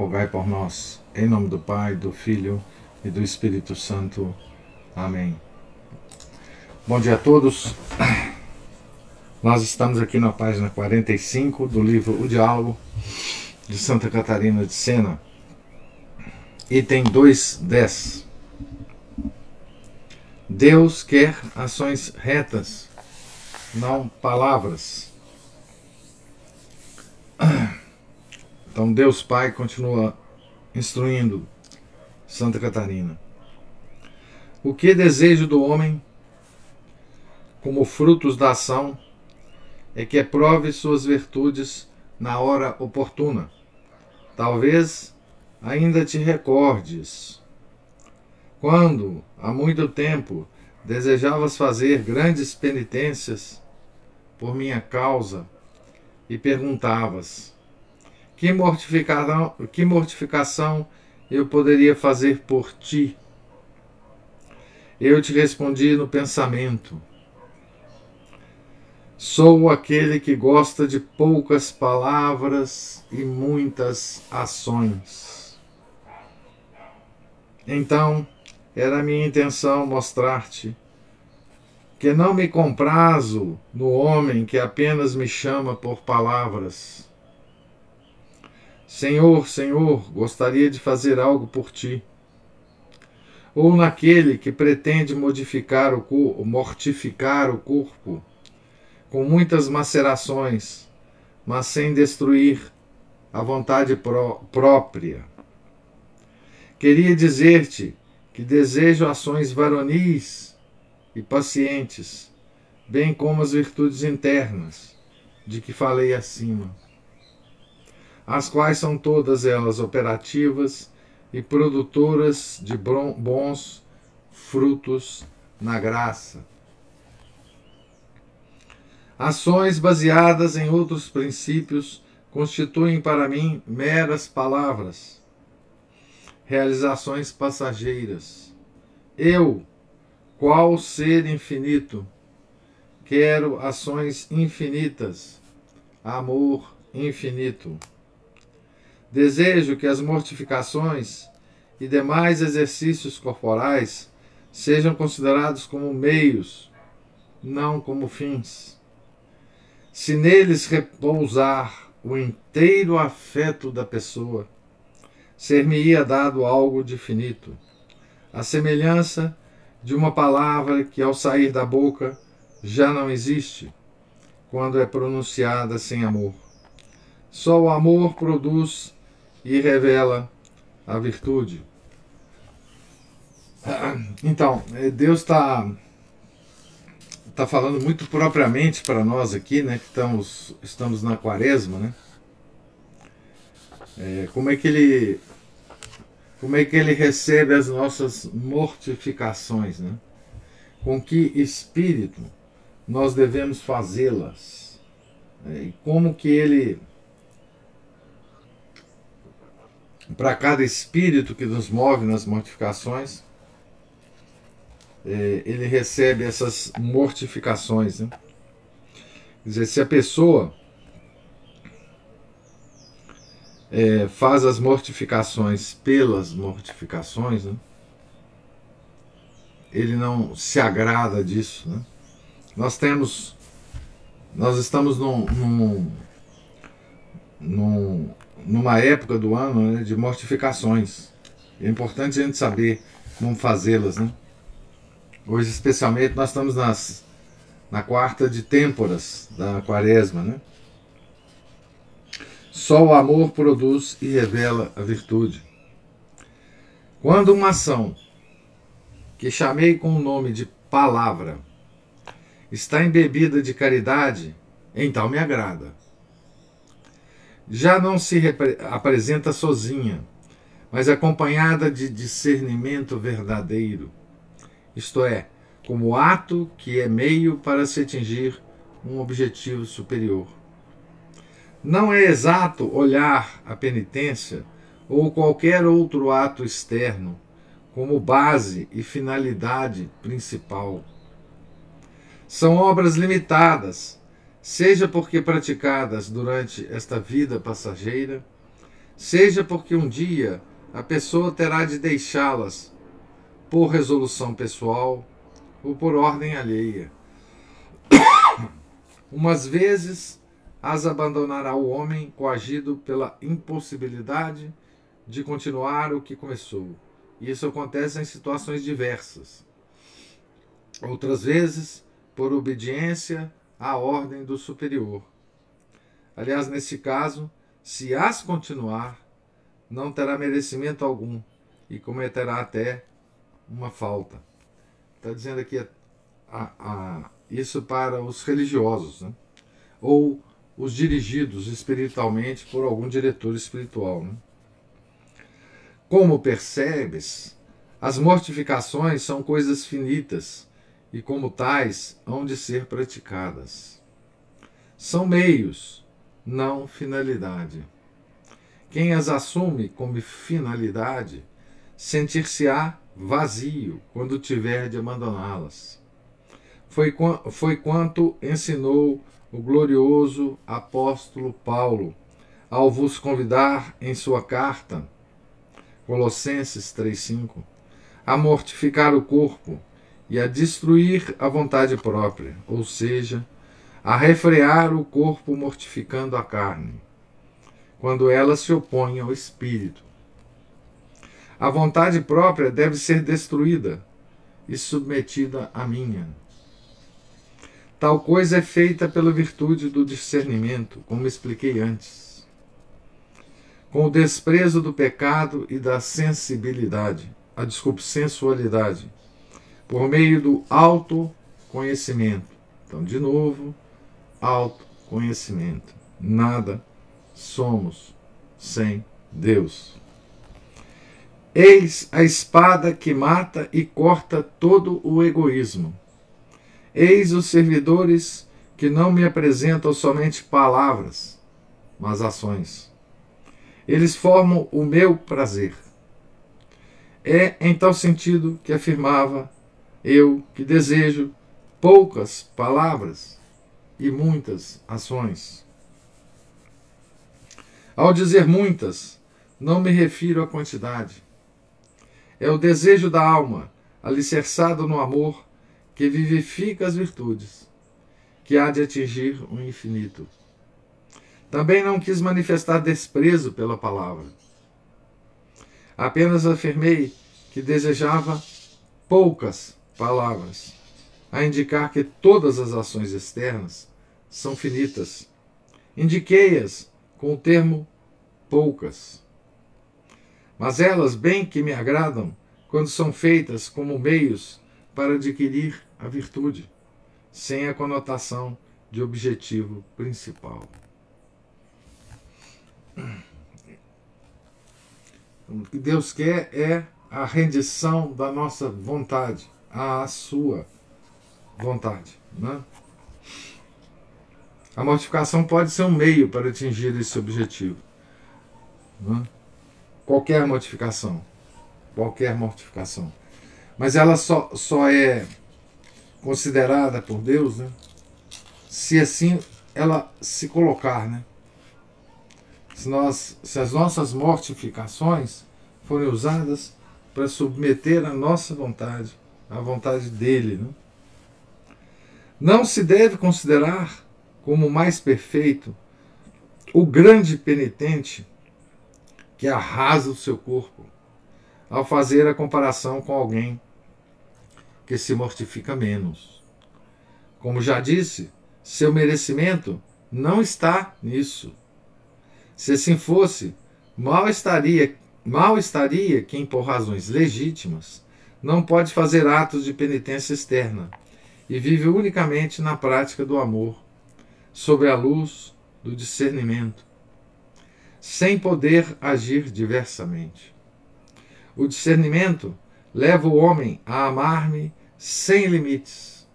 rogai por nós. Em nome do Pai, do Filho e do Espírito Santo. Amém. Bom dia a todos. Nós estamos aqui na página 45 do livro O Diálogo de Santa Catarina de Sena, item 2.10. Deus quer ações retas, não palavras. Então Deus Pai continua instruindo Santa Catarina. O que desejo do homem, como frutos da ação, é que prove suas virtudes na hora oportuna. Talvez ainda te recordes. Quando, há muito tempo, desejavas fazer grandes penitências por minha causa e perguntavas: que mortificação, que mortificação eu poderia fazer por ti? Eu te respondi no pensamento: Sou aquele que gosta de poucas palavras e muitas ações. Então, era minha intenção mostrar-te que não me comprazo no homem que apenas me chama por palavras Senhor, Senhor, gostaria de fazer algo por ti. Ou naquele que pretende modificar o corpo, mortificar o corpo com muitas macerações, mas sem destruir a vontade pró própria. Queria dizer-te que desejo ações varonis e pacientes, bem como as virtudes internas, de que falei acima as quais são todas elas operativas e produtoras de bons frutos na graça. Ações baseadas em outros princípios constituem para mim meras palavras, realizações passageiras. Eu, qual ser infinito, quero ações infinitas, amor infinito. Desejo que as mortificações e demais exercícios corporais sejam considerados como meios, não como fins. Se neles repousar o inteiro afeto da pessoa, ser-me-ia dado algo de finito, a semelhança de uma palavra que, ao sair da boca, já não existe, quando é pronunciada sem amor. Só o amor produz e revela a virtude. Então, eh, Deus está tá falando muito propriamente para nós aqui, né, que estamos, estamos na quaresma, né? É, como é que ele como é que ele recebe as nossas mortificações, né? Com que espírito nós devemos fazê-las? É, e como que ele para cada espírito que nos move nas mortificações, é, ele recebe essas mortificações. Né? Quer dizer, se a pessoa é, faz as mortificações pelas mortificações, né? ele não se agrada disso. Né? Nós temos, nós estamos num, num, num numa época do ano né, de mortificações. É importante a gente saber como fazê-las. Né? Hoje, especialmente, nós estamos nas, na quarta de têmporas da quaresma. Né? Só o amor produz e revela a virtude. Quando uma ação que chamei com o nome de palavra está embebida de caridade, então me agrada já não se apresenta sozinha, mas acompanhada de discernimento verdadeiro, isto é, como ato que é meio para se atingir um objetivo superior. Não é exato olhar a penitência ou qualquer outro ato externo como base e finalidade principal. São obras limitadas, seja porque praticadas durante esta vida passageira, seja porque um dia a pessoa terá de deixá-las por resolução pessoal ou por ordem alheia. Umas vezes as abandonará o homem coagido pela impossibilidade de continuar o que começou. Isso acontece em situações diversas. Outras vezes, por obediência à ordem do superior. Aliás, nesse caso, se as continuar, não terá merecimento algum e cometerá até uma falta. Está dizendo aqui a, a, a, isso para os religiosos, né? ou os dirigidos espiritualmente por algum diretor espiritual. Né? Como percebes, as mortificações são coisas finitas e, como tais, hão de ser praticadas. São meios, não finalidade. Quem as assume como finalidade sentir-se-á vazio quando tiver de abandoná-las. Foi, foi quanto ensinou o glorioso apóstolo Paulo ao vos convidar em sua carta, Colossenses 3,5, a mortificar o corpo e a destruir a vontade própria, ou seja, a refrear o corpo mortificando a carne quando ela se opõe ao espírito. A vontade própria deve ser destruída e submetida à minha. Tal coisa é feita pela virtude do discernimento, como expliquei antes. Com o desprezo do pecado e da sensibilidade, a desculpe, sensualidade, por meio do autoconhecimento. Então, de novo, autoconhecimento. Nada somos sem Deus. Eis a espada que mata e corta todo o egoísmo. Eis os servidores que não me apresentam somente palavras, mas ações. Eles formam o meu prazer. É em tal sentido que afirmava eu que desejo poucas palavras e muitas ações. Ao dizer muitas, não me refiro à quantidade. É o desejo da alma, alicerçado no amor, que vivifica as virtudes, que há de atingir o infinito. Também não quis manifestar desprezo pela palavra. Apenas afirmei que desejava poucas palavras, a indicar que todas as ações externas são finitas. Indiquei-as com o termo poucas. Mas elas bem que me agradam quando são feitas como meios para adquirir a virtude, sem a conotação de objetivo principal. O que Deus quer é a rendição da nossa vontade à sua vontade. Né? A mortificação pode ser um meio para atingir esse objetivo. Né? Qualquer mortificação. Qualquer mortificação. Mas ela só, só é considerada por Deus né? se assim ela se colocar. Né? Se, nós, se as nossas mortificações forem usadas para submeter a nossa vontade, à vontade dele. Né? Não se deve considerar como mais perfeito, o grande penitente que arrasa o seu corpo, ao fazer a comparação com alguém que se mortifica menos. Como já disse, seu merecimento não está nisso. Se assim fosse, mal estaria, mal estaria quem, por razões legítimas, não pode fazer atos de penitência externa e vive unicamente na prática do amor sobre a luz do discernimento, sem poder agir diversamente. O discernimento leva o homem a amar-me sem limites,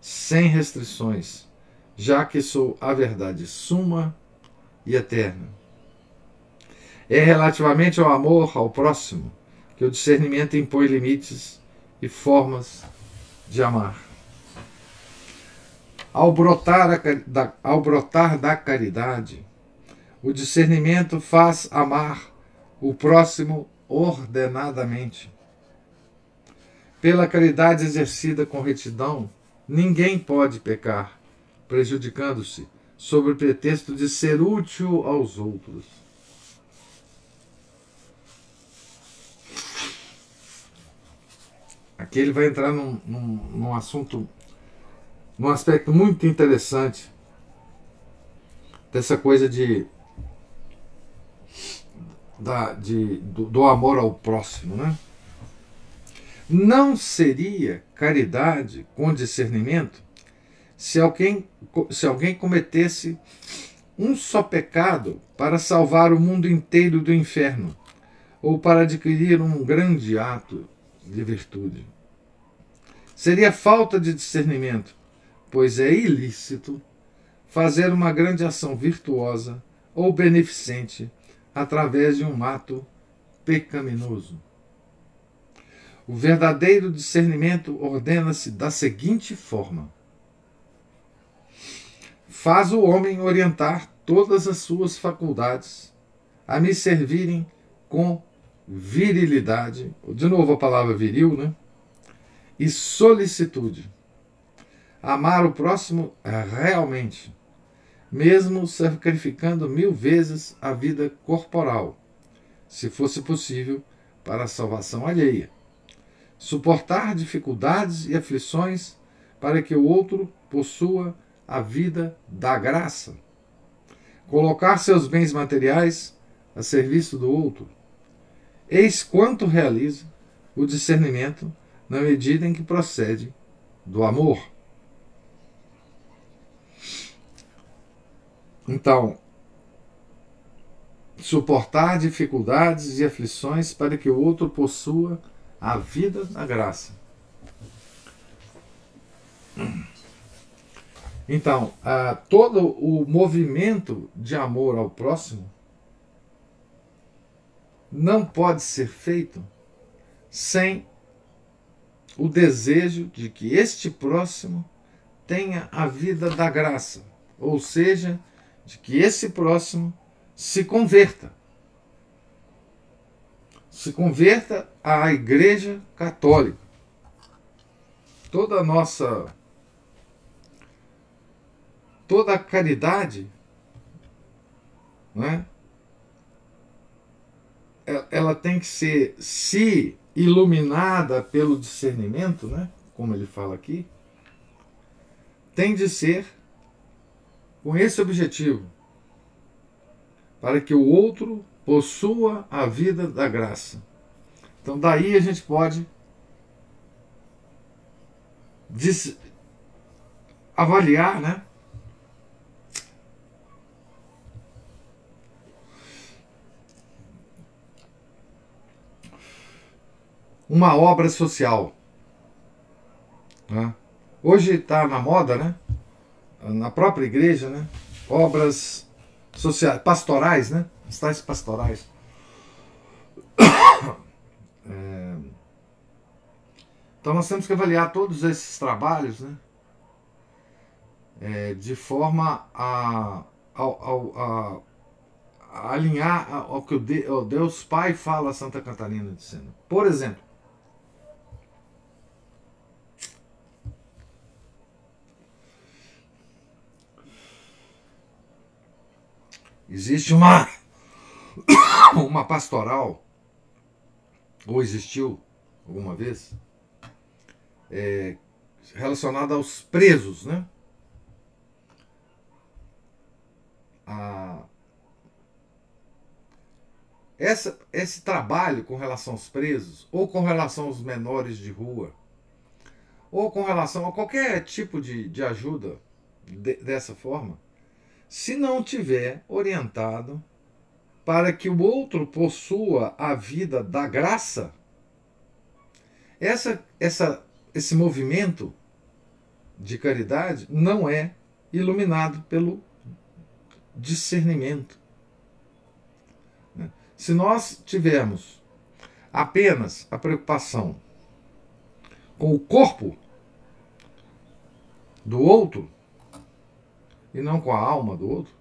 sem restrições, já que sou a verdade suma e eterna. É relativamente ao amor ao próximo que o discernimento impõe limites e formas de amar. Ao brotar, da, ao brotar da caridade, o discernimento faz amar o próximo ordenadamente. Pela caridade exercida com retidão, ninguém pode pecar, prejudicando-se, sob o pretexto de ser útil aos outros. Aqui ele vai entrar num, num, num assunto, num aspecto muito interessante dessa coisa de, da, de do, do amor ao próximo, né? Não seria caridade com discernimento se alguém, se alguém cometesse um só pecado para salvar o mundo inteiro do inferno ou para adquirir um grande ato de virtude. Seria falta de discernimento, pois é ilícito fazer uma grande ação virtuosa ou beneficente através de um ato pecaminoso. O verdadeiro discernimento ordena-se da seguinte forma: faz o homem orientar todas as suas faculdades a me servirem com virilidade, de novo a palavra viril, né? E solicitude. Amar o próximo realmente, mesmo sacrificando mil vezes a vida corporal, se fosse possível, para a salvação alheia. Suportar dificuldades e aflições para que o outro possua a vida da graça. Colocar seus bens materiais a serviço do outro. Eis quanto realiza o discernimento na medida em que procede do amor. Então, suportar dificuldades e aflições para que o outro possua a vida na graça. Então, todo o movimento de amor ao próximo não pode ser feito sem o desejo de que este próximo tenha a vida da graça, ou seja, de que esse próximo se converta. Se converta à Igreja Católica. Toda a nossa toda a caridade né, ela tem que ser se iluminada pelo discernimento, né? como ele fala aqui, tem de ser com esse objetivo, para que o outro possua a vida da graça. Então, daí a gente pode avaliar, né? Uma obra social. Né? Hoje está na moda, né? na própria igreja, né? obras sociais, pastorais, né? Estais pastorais. É... Então nós temos que avaliar todos esses trabalhos né? É, de forma a, a, a, a alinhar ao que o Deus Pai fala a Santa Catarina dizendo. Por exemplo, Existe uma, uma pastoral, ou existiu alguma vez, é, relacionada aos presos, né? A, essa, esse trabalho com relação aos presos, ou com relação aos menores de rua, ou com relação a qualquer tipo de, de ajuda de, dessa forma, se não tiver orientado para que o outro possua a vida da graça, essa, essa, esse movimento de caridade não é iluminado pelo discernimento. Se nós tivermos apenas a preocupação com o corpo do outro e não com a alma do outro,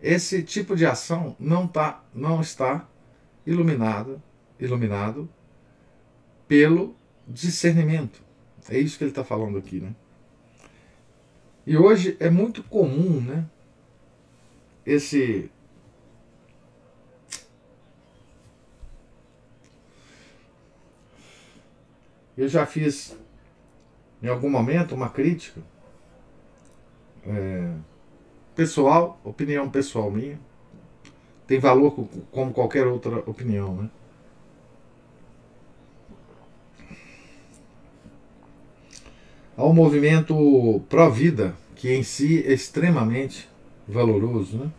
esse tipo de ação não, tá, não está iluminado, iluminado pelo discernimento. É isso que ele está falando aqui, né? E hoje é muito comum, né? Esse eu já fiz em algum momento uma crítica é, pessoal, opinião pessoal minha, tem valor como qualquer outra opinião, né? Ao movimento pró-vida, que em si é extremamente valoroso, né?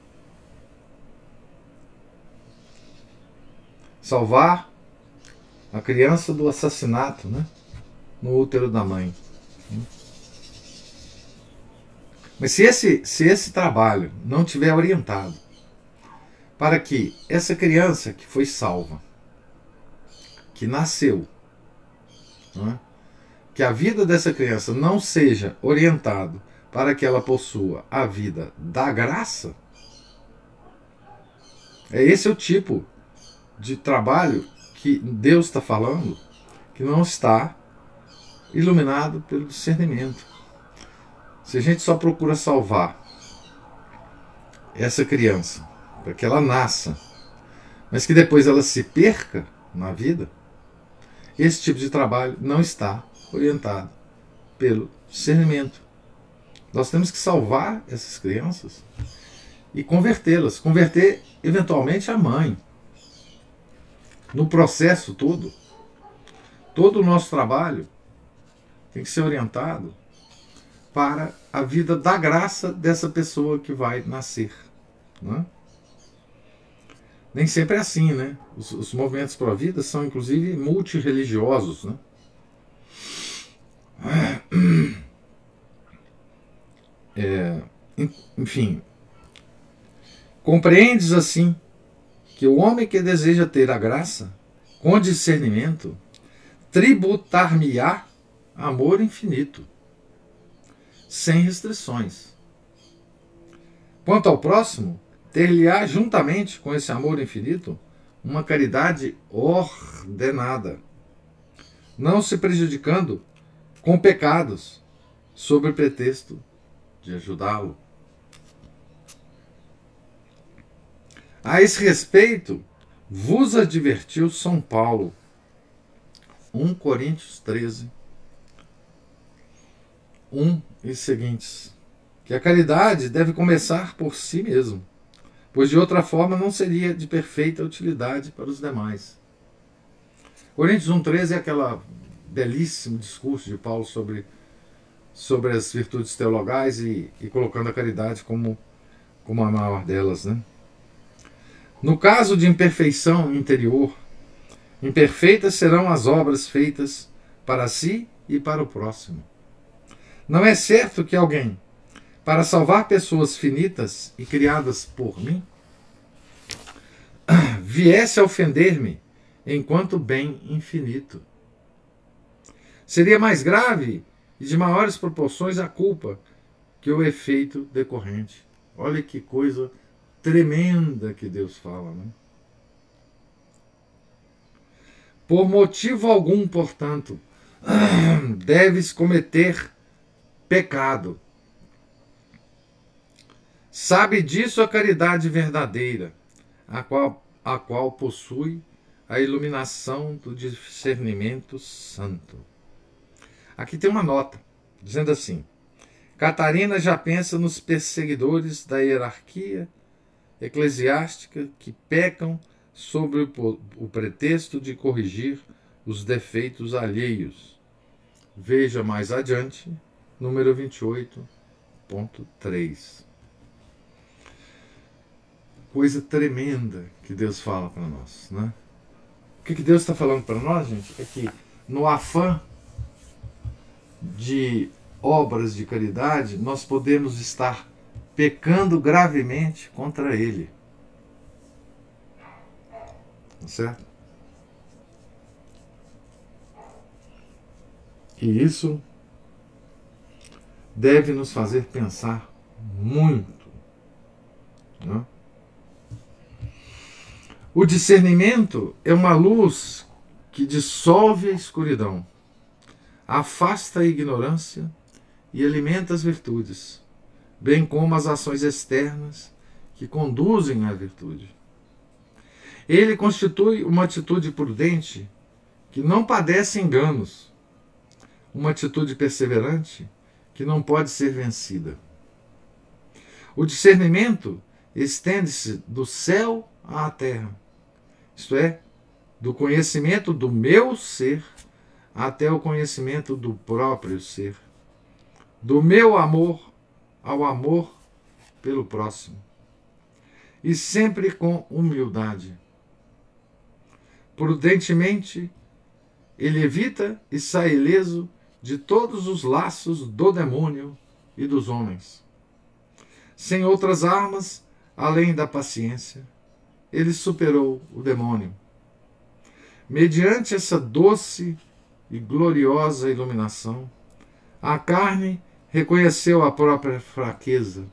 Salvar a criança do assassinato, né? No útero da mãe. Mas se esse, se esse trabalho não tiver orientado para que essa criança que foi salva, que nasceu, é? que a vida dessa criança não seja orientado para que ela possua a vida da graça, é esse o tipo de trabalho que Deus está falando que não está iluminado pelo discernimento. Se a gente só procura salvar essa criança para que ela nasça, mas que depois ela se perca na vida, esse tipo de trabalho não está orientado pelo discernimento. Nós temos que salvar essas crianças e convertê-las, converter eventualmente a mãe. No processo todo, todo o nosso trabalho tem que ser orientado para a vida da graça dessa pessoa que vai nascer. Né? Nem sempre é assim, né? Os, os movimentos para a vida são inclusive multireligiosos, né? É, enfim, compreendes assim que o homem que deseja ter a graça, com discernimento, tributar-me-á amor infinito sem restrições. Quanto ao próximo, ter-lhe-á juntamente com esse amor infinito uma caridade ordenada, não se prejudicando com pecados, sob pretexto de ajudá-lo. A esse respeito, vos advertiu São Paulo, 1 Coríntios 13, 1 e seguintes, que a caridade deve começar por si mesmo, pois de outra forma não seria de perfeita utilidade para os demais. Coríntios 1,13 é aquele belíssimo discurso de Paulo sobre, sobre as virtudes teologais e, e colocando a caridade como, como a maior delas. Né? No caso de imperfeição interior, imperfeitas serão as obras feitas para si e para o próximo. Não é certo que alguém, para salvar pessoas finitas e criadas por mim, viesse a ofender-me enquanto bem infinito. Seria mais grave e de maiores proporções a culpa que o efeito decorrente. Olha que coisa tremenda que Deus fala, né? Por motivo algum, portanto, deves cometer pecado. Sabe disso a caridade verdadeira, a qual, a qual possui a iluminação do discernimento santo. Aqui tem uma nota, dizendo assim: Catarina já pensa nos perseguidores da hierarquia eclesiástica que pecam sobre o, o pretexto de corrigir os defeitos alheios. Veja mais adiante número 28.3. coisa tremenda que Deus fala para nós, né? O que, que Deus está falando para nós, gente? É que no afã de obras de caridade, nós podemos estar pecando gravemente contra Ele. Tá certo? E isso deve nos fazer pensar muito. Né? O discernimento é uma luz que dissolve a escuridão, afasta a ignorância e alimenta as virtudes, bem como as ações externas que conduzem à virtude. Ele constitui uma atitude prudente que não padece enganos, uma atitude perseverante que não pode ser vencida. O discernimento estende-se do céu à terra, isto é, do conhecimento do meu ser até o conhecimento do próprio ser, do meu amor ao amor pelo próximo, e sempre com humildade. Prudentemente, ele evita e sai ileso de todos os laços do demônio e dos homens. Sem outras armas, além da paciência, ele superou o demônio. Mediante essa doce e gloriosa iluminação, a carne reconheceu a própria fraqueza,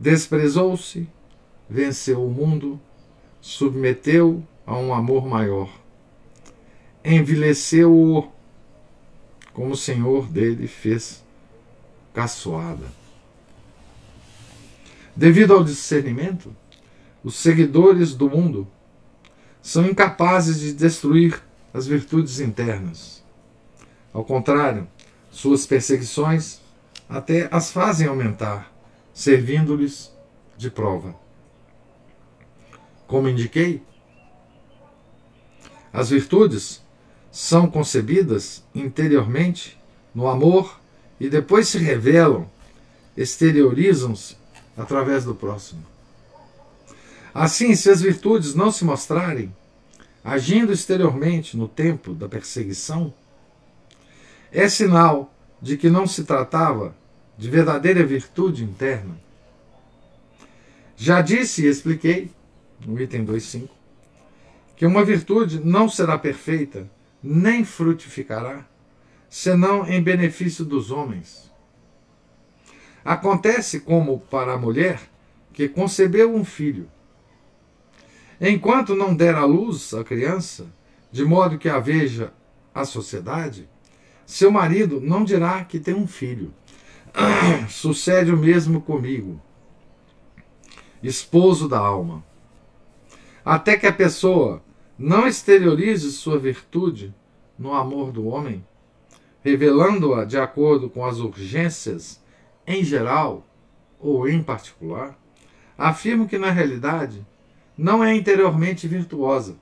desprezou-se, venceu o mundo, submeteu a um amor maior, envileceu-o, como o Senhor dele fez caçoada. Devido ao discernimento, os seguidores do mundo são incapazes de destruir as virtudes internas. Ao contrário, suas perseguições até as fazem aumentar, servindo-lhes de prova. Como indiquei, as virtudes são concebidas interiormente no amor e depois se revelam, exteriorizam-se através do próximo. Assim, se as virtudes não se mostrarem, agindo exteriormente no tempo da perseguição, é sinal de que não se tratava de verdadeira virtude interna. Já disse e expliquei, no item 2.5, que uma virtude não será perfeita nem frutificará, senão em benefício dos homens. Acontece como para a mulher que concebeu um filho Enquanto não der à luz a criança, de modo que a veja a sociedade, seu marido não dirá que tem um filho. Sucede o mesmo comigo, esposo da alma. Até que a pessoa não exteriorize sua virtude no amor do homem, revelando-a de acordo com as urgências em geral ou em particular, afirmo que na realidade não é interiormente virtuosa.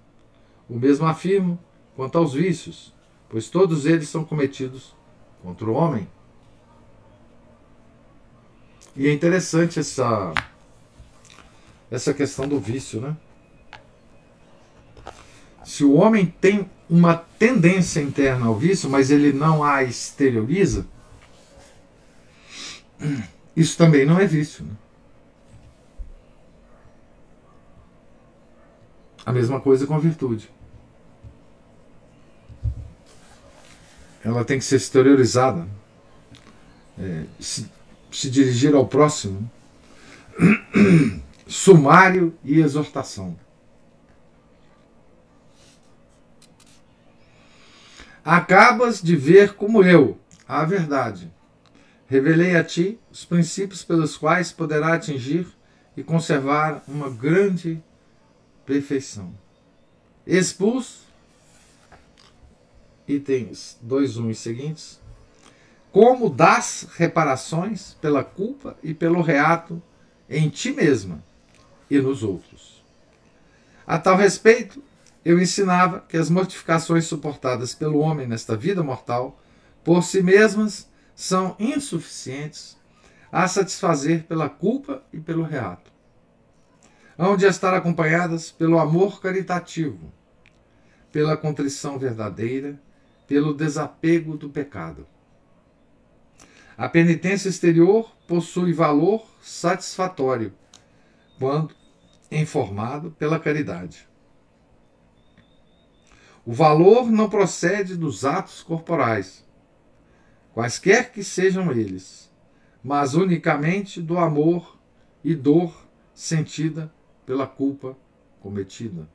O mesmo afirmo quanto aos vícios, pois todos eles são cometidos contra o homem. E é interessante essa essa questão do vício, né? Se o homem tem uma tendência interna ao vício, mas ele não a exterioriza, isso também não é vício. Né? A mesma coisa com a virtude. Ela tem que ser exteriorizada, é, se, se dirigir ao próximo, sumário e exortação. Acabas de ver como eu, a verdade, revelei a ti os princípios pelos quais poderá atingir e conservar uma grande perfeição. Expulso, itens 2, 1 e seguintes, como das reparações pela culpa e pelo reato em ti mesma e nos outros. A tal respeito, eu ensinava que as mortificações suportadas pelo homem nesta vida mortal, por si mesmas, são insuficientes a satisfazer pela culpa e pelo reato. hão de estar acompanhadas pelo amor caritativo, pela contrição verdadeira, pelo desapego do pecado. A penitência exterior possui valor satisfatório quando informado pela caridade. O valor não procede dos atos corporais, quaisquer que sejam eles, mas unicamente do amor e dor sentida pela culpa cometida.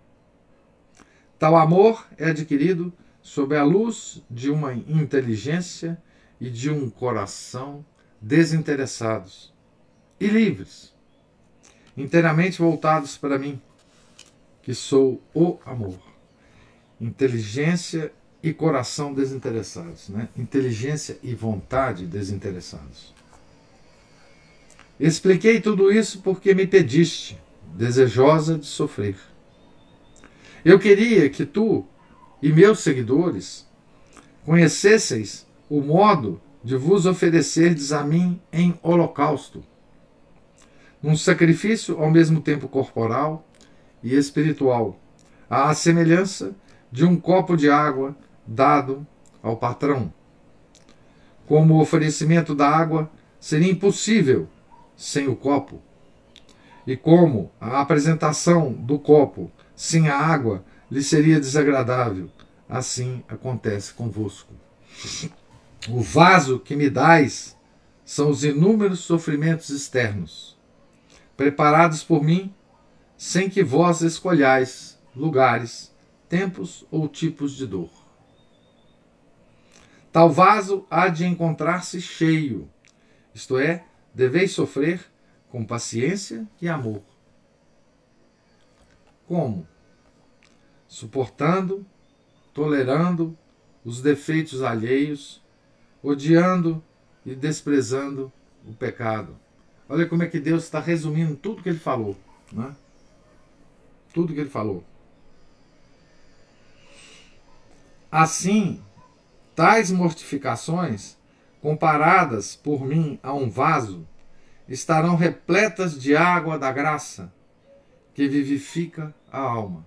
Tal amor é adquirido sob a luz de uma inteligência e de um coração desinteressados e livres, inteiramente voltados para mim, que sou o amor. Inteligência e coração desinteressados, né? Inteligência e vontade desinteressados. Expliquei tudo isso porque me pediste, desejosa de sofrer. Eu queria que tu e meus seguidores conhecesseis o modo de vos oferecerdes a mim em holocausto, num sacrifício ao mesmo tempo corporal e espiritual, à semelhança de um copo de água dado ao patrão. Como o oferecimento da água seria impossível sem o copo, e como a apresentação do copo sem a água lhe seria desagradável, assim acontece convosco. O vaso que me dais são os inúmeros sofrimentos externos, preparados por mim, sem que vós escolhais lugares, tempos ou tipos de dor. Tal vaso há de encontrar-se cheio, isto é, deveis sofrer com paciência e amor. Como? Suportando, tolerando os defeitos alheios, odiando e desprezando o pecado. Olha como é que Deus está resumindo tudo que ele falou. Né? Tudo que ele falou. Assim, tais mortificações, comparadas por mim a um vaso, estarão repletas de água da graça, que vivifica a alma.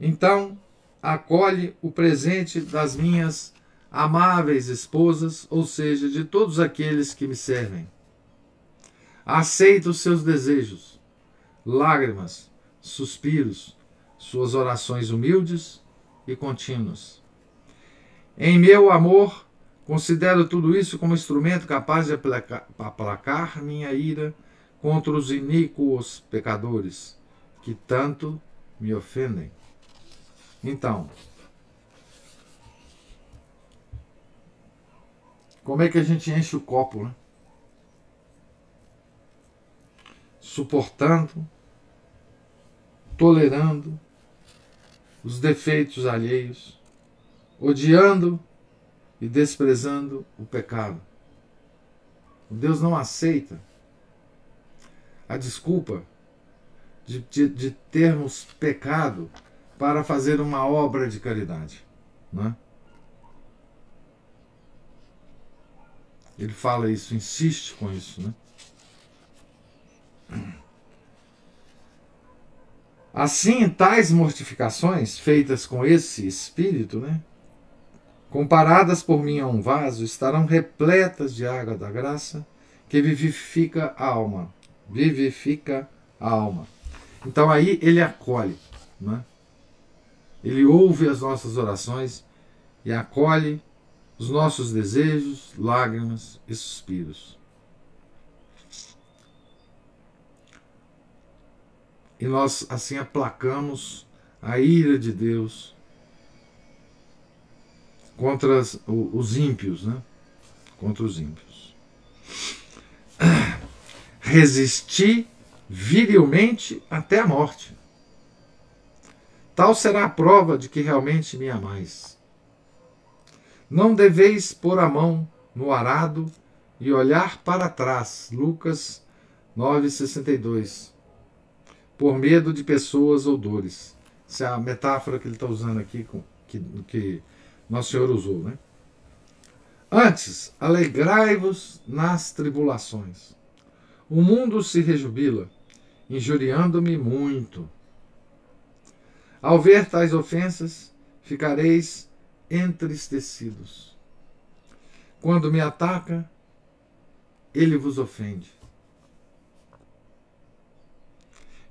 Então, acolhe o presente das minhas amáveis esposas, ou seja, de todos aqueles que me servem. Aceita os seus desejos, lágrimas, suspiros, suas orações humildes e contínuas. Em meu amor, considero tudo isso como instrumento capaz de aplacar, minha ira contra os iníquos pecadores que tanto me ofendem. Então, como é que a gente enche o copo, né? Suportando, tolerando os defeitos alheios, odiando e desprezando o pecado. Deus não aceita a desculpa de, de, de termos pecado para fazer uma obra de caridade. Né? Ele fala isso, insiste com isso. Né? Assim, tais mortificações feitas com esse espírito, né, comparadas por mim a um vaso, estarão repletas de água da graça que vivifica a alma. Vivifica a alma. Então aí ele acolhe. Né? Ele ouve as nossas orações e acolhe os nossos desejos, lágrimas e suspiros. E nós assim aplacamos a ira de Deus contra os ímpios, né? Contra os ímpios. Resisti virilmente até a morte. Tal será a prova de que realmente me amais. Não deveis pôr a mão no arado e olhar para trás. Lucas 9,62. Por medo de pessoas ou dores. Essa é a metáfora que ele está usando aqui, que, que Nosso Senhor usou. Né? Antes, alegrai-vos nas tribulações. O mundo se rejubila, injuriando-me muito. Ao ver tais ofensas, ficareis entristecidos. Quando me ataca, ele vos ofende.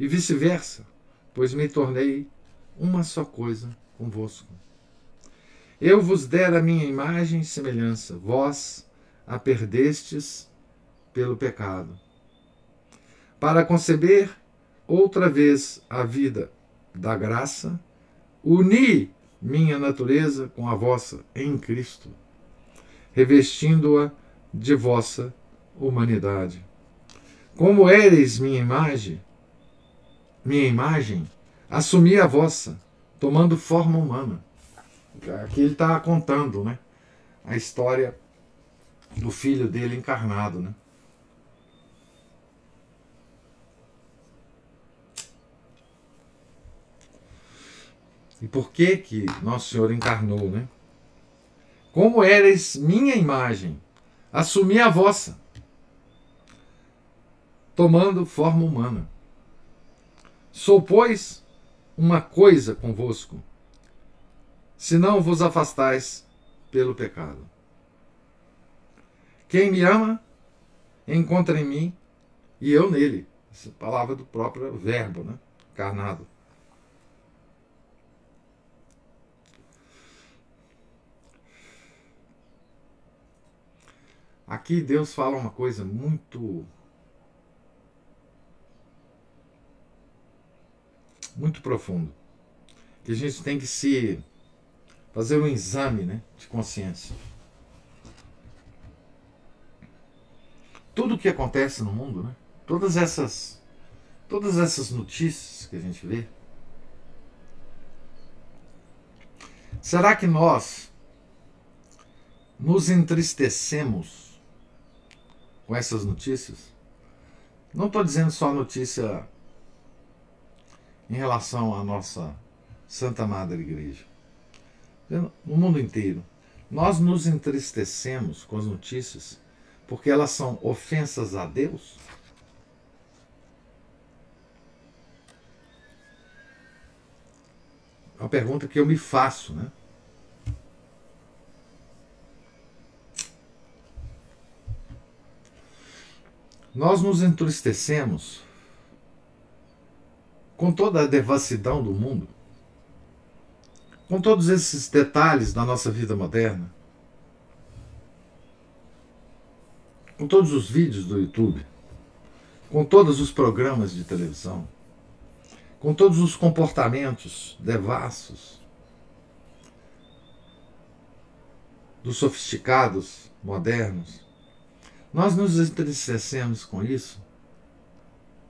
E vice-versa, pois me tornei uma só coisa convosco. Eu vos dera a minha imagem e semelhança, vós a perdestes pelo pecado. Para conceber outra vez a vida da graça, uni minha natureza com a vossa em Cristo, revestindo-a de vossa humanidade. Como éreis minha imagem, minha imagem, assumi a vossa, tomando forma humana. Aqui ele está contando né, a história do filho dele encarnado. Né? E por que que Nosso Senhor encarnou, né? Como eres minha imagem, assumi a vossa, tomando forma humana. Sou, pois, uma coisa convosco, se não vos afastais pelo pecado. Quem me ama, encontra em mim e eu nele. Essa é palavra do próprio verbo, né? Encarnado. Aqui Deus fala uma coisa muito muito profundo. Que a gente tem que se fazer um exame, né, de consciência. Tudo o que acontece no mundo, né? Todas essas todas essas notícias que a gente vê, será que nós nos entristecemos com essas notícias. Não estou dizendo só notícia em relação à nossa Santa Madre Igreja. No mundo inteiro. Nós nos entristecemos com as notícias porque elas são ofensas a Deus. É uma pergunta que eu me faço, né? Nós nos entristecemos com toda a devassidão do mundo, com todos esses detalhes da nossa vida moderna, com todos os vídeos do YouTube, com todos os programas de televisão, com todos os comportamentos devassos dos sofisticados modernos, nós nos entristecemos com isso,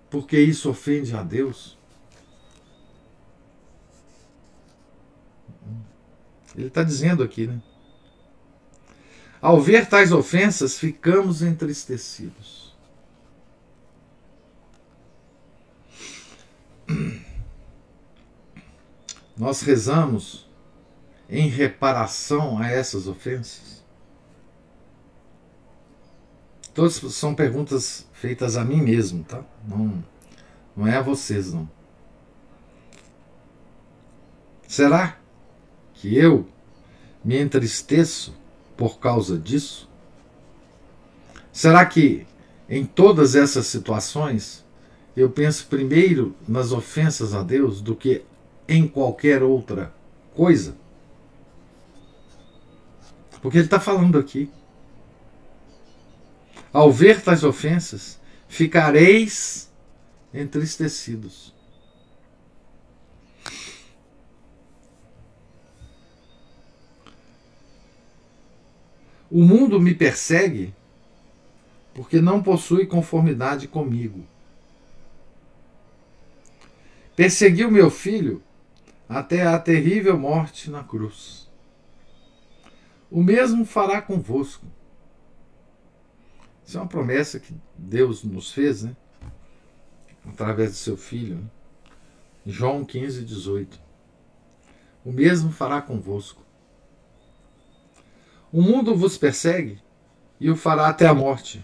porque isso ofende a Deus. Ele está dizendo aqui, né? Ao ver tais ofensas, ficamos entristecidos. Nós rezamos em reparação a essas ofensas. Todas são perguntas feitas a mim mesmo, tá? Não, não é a vocês, não. Será que eu me entristeço por causa disso? Será que em todas essas situações eu penso primeiro nas ofensas a Deus do que em qualquer outra coisa? Porque ele está falando aqui. Ao ver tais ofensas, ficareis entristecidos. O mundo me persegue porque não possui conformidade comigo. Perseguiu meu filho até a terrível morte na cruz. O mesmo fará convosco isso é uma promessa que Deus nos fez, né? Através do seu Filho. Né? João 15, 18. O mesmo fará convosco. O mundo vos persegue e o fará até a morte.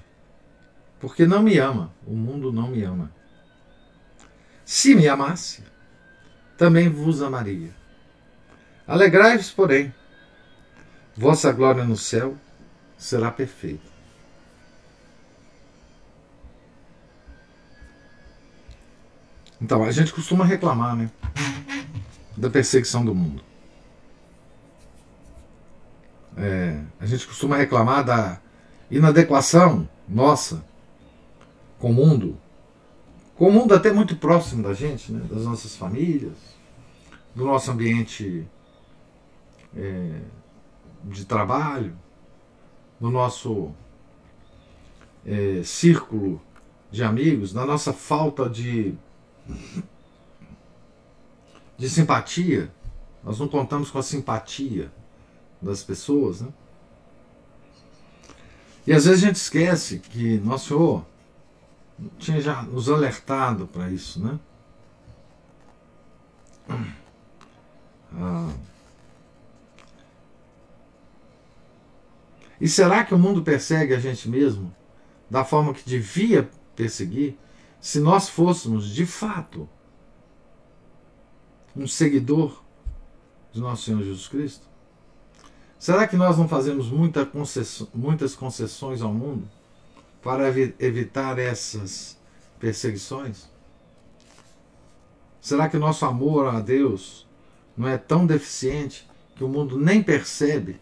porque não me ama, o mundo não me ama. Se me amasse, também vos amaria. Alegrai-vos, porém, vossa glória no céu será perfeita. Então, a gente costuma reclamar, né? Da perseguição do mundo. É, a gente costuma reclamar da inadequação nossa com o mundo, com o mundo até muito próximo da gente, né? das nossas famílias, do nosso ambiente é, de trabalho, do nosso é, círculo de amigos, da nossa falta de de simpatia. Nós não contamos com a simpatia das pessoas, né? E às vezes a gente esquece que Nosso Senhor tinha já nos alertado para isso, né? Ah. E será que o mundo persegue a gente mesmo da forma que devia perseguir? se nós fôssemos de fato um seguidor de nosso Senhor Jesus Cristo? Será que nós não fazemos muita muitas concessões ao mundo para evitar essas perseguições? Será que nosso amor a Deus não é tão deficiente que o mundo nem percebe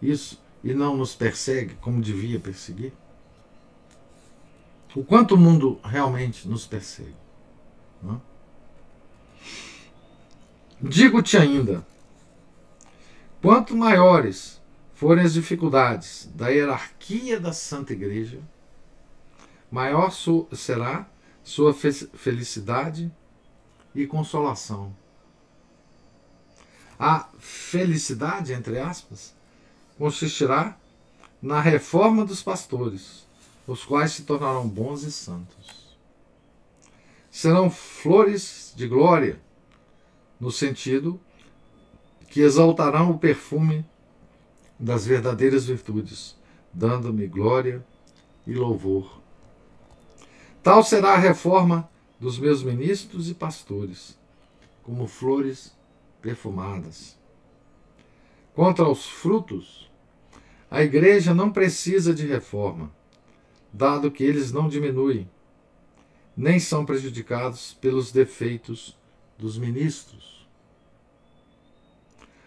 isso e não nos persegue como devia perseguir? o quanto o mundo realmente nos persegue. É? Digo-te ainda: quanto maiores forem as dificuldades da hierarquia da Santa Igreja, maior será sua felicidade e consolação. A felicidade, entre aspas, consistirá na reforma dos pastores os quais se tornarão bons e santos. Serão flores de glória, no sentido que exaltarão o perfume das verdadeiras virtudes, dando-me glória e louvor. Tal será a reforma dos meus ministros e pastores, como flores perfumadas. Quanto aos frutos, a igreja não precisa de reforma dado que eles não diminuem, nem são prejudicados pelos defeitos dos ministros.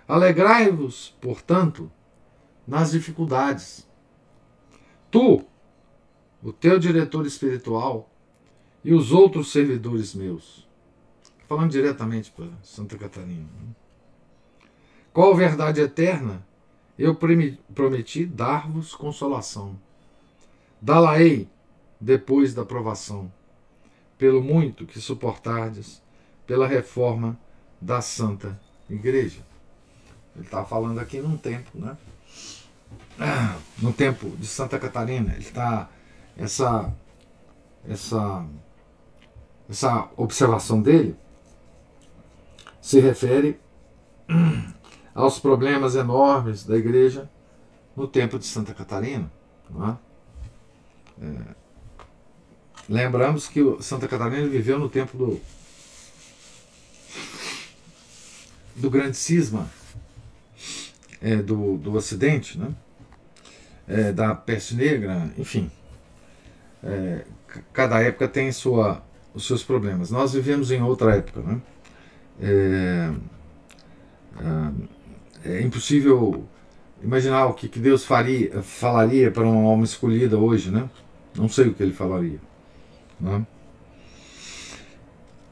Alegrai-vos, portanto, nas dificuldades. Tu, o teu diretor espiritual e os outros servidores meus. Falando diretamente para Santa Catarina. Né? Qual verdade eterna eu prometi dar-vos consolação Dá-la-ei depois da provação, pelo muito que suportardes, pela reforma da Santa Igreja. Ele está falando aqui num tempo, né? Ah, no tempo de Santa Catarina. Ele está. Essa, essa, essa observação dele se refere aos problemas enormes da igreja no tempo de Santa Catarina. É? É, lembramos que Santa Catarina viveu no tempo do, do grande cisma é, do, do Ocidente, né? É, da peste negra, enfim. É, cada época tem sua, os seus problemas. Nós vivemos em outra época. Né? É, é, é impossível imaginar o que, que Deus faria, falaria para uma alma escolhida hoje, né? Não sei o que ele falaria. Né?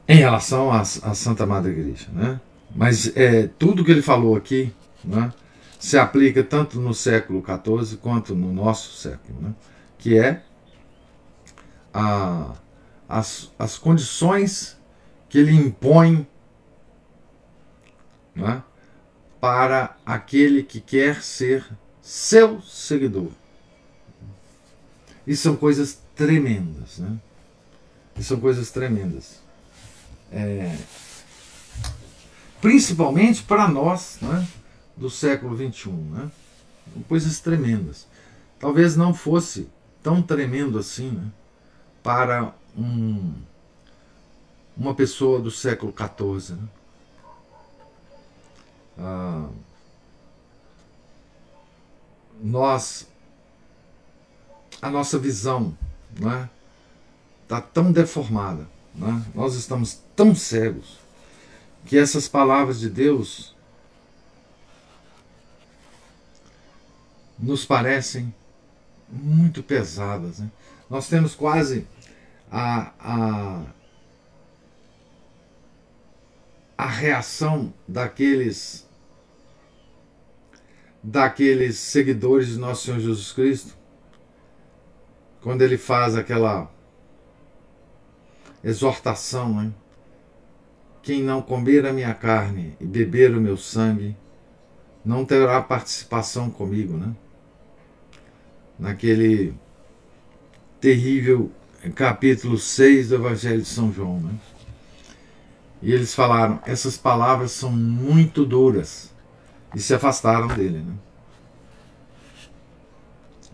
Em relação à, Santa Madre Igreja. Né? Mas é, tudo que ele falou aqui né, se aplica tanto no século XIV quanto no nosso século. Né? Que é a, as, as condições que ele impõe né, para aquele que quer ser seu seguidor. E são coisas tremendas, né? E são coisas tremendas. É, principalmente para nós, né? Do século XXI, né? Coisas tremendas. Talvez não fosse tão tremendo assim né, para um, uma pessoa do século XIV. Né? Ah, nós, a nossa visão está né, tá tão deformada, né? nós estamos tão cegos, que essas palavras de Deus nos parecem muito pesadas. Né? Nós temos quase a, a, a reação daqueles daqueles seguidores de nosso Senhor Jesus Cristo quando ele faz aquela exortação, né? Quem não comer a minha carne e beber o meu sangue não terá participação comigo, né? Naquele terrível capítulo 6 do Evangelho de São João, né? E eles falaram: essas palavras são muito duras. E se afastaram dele, né?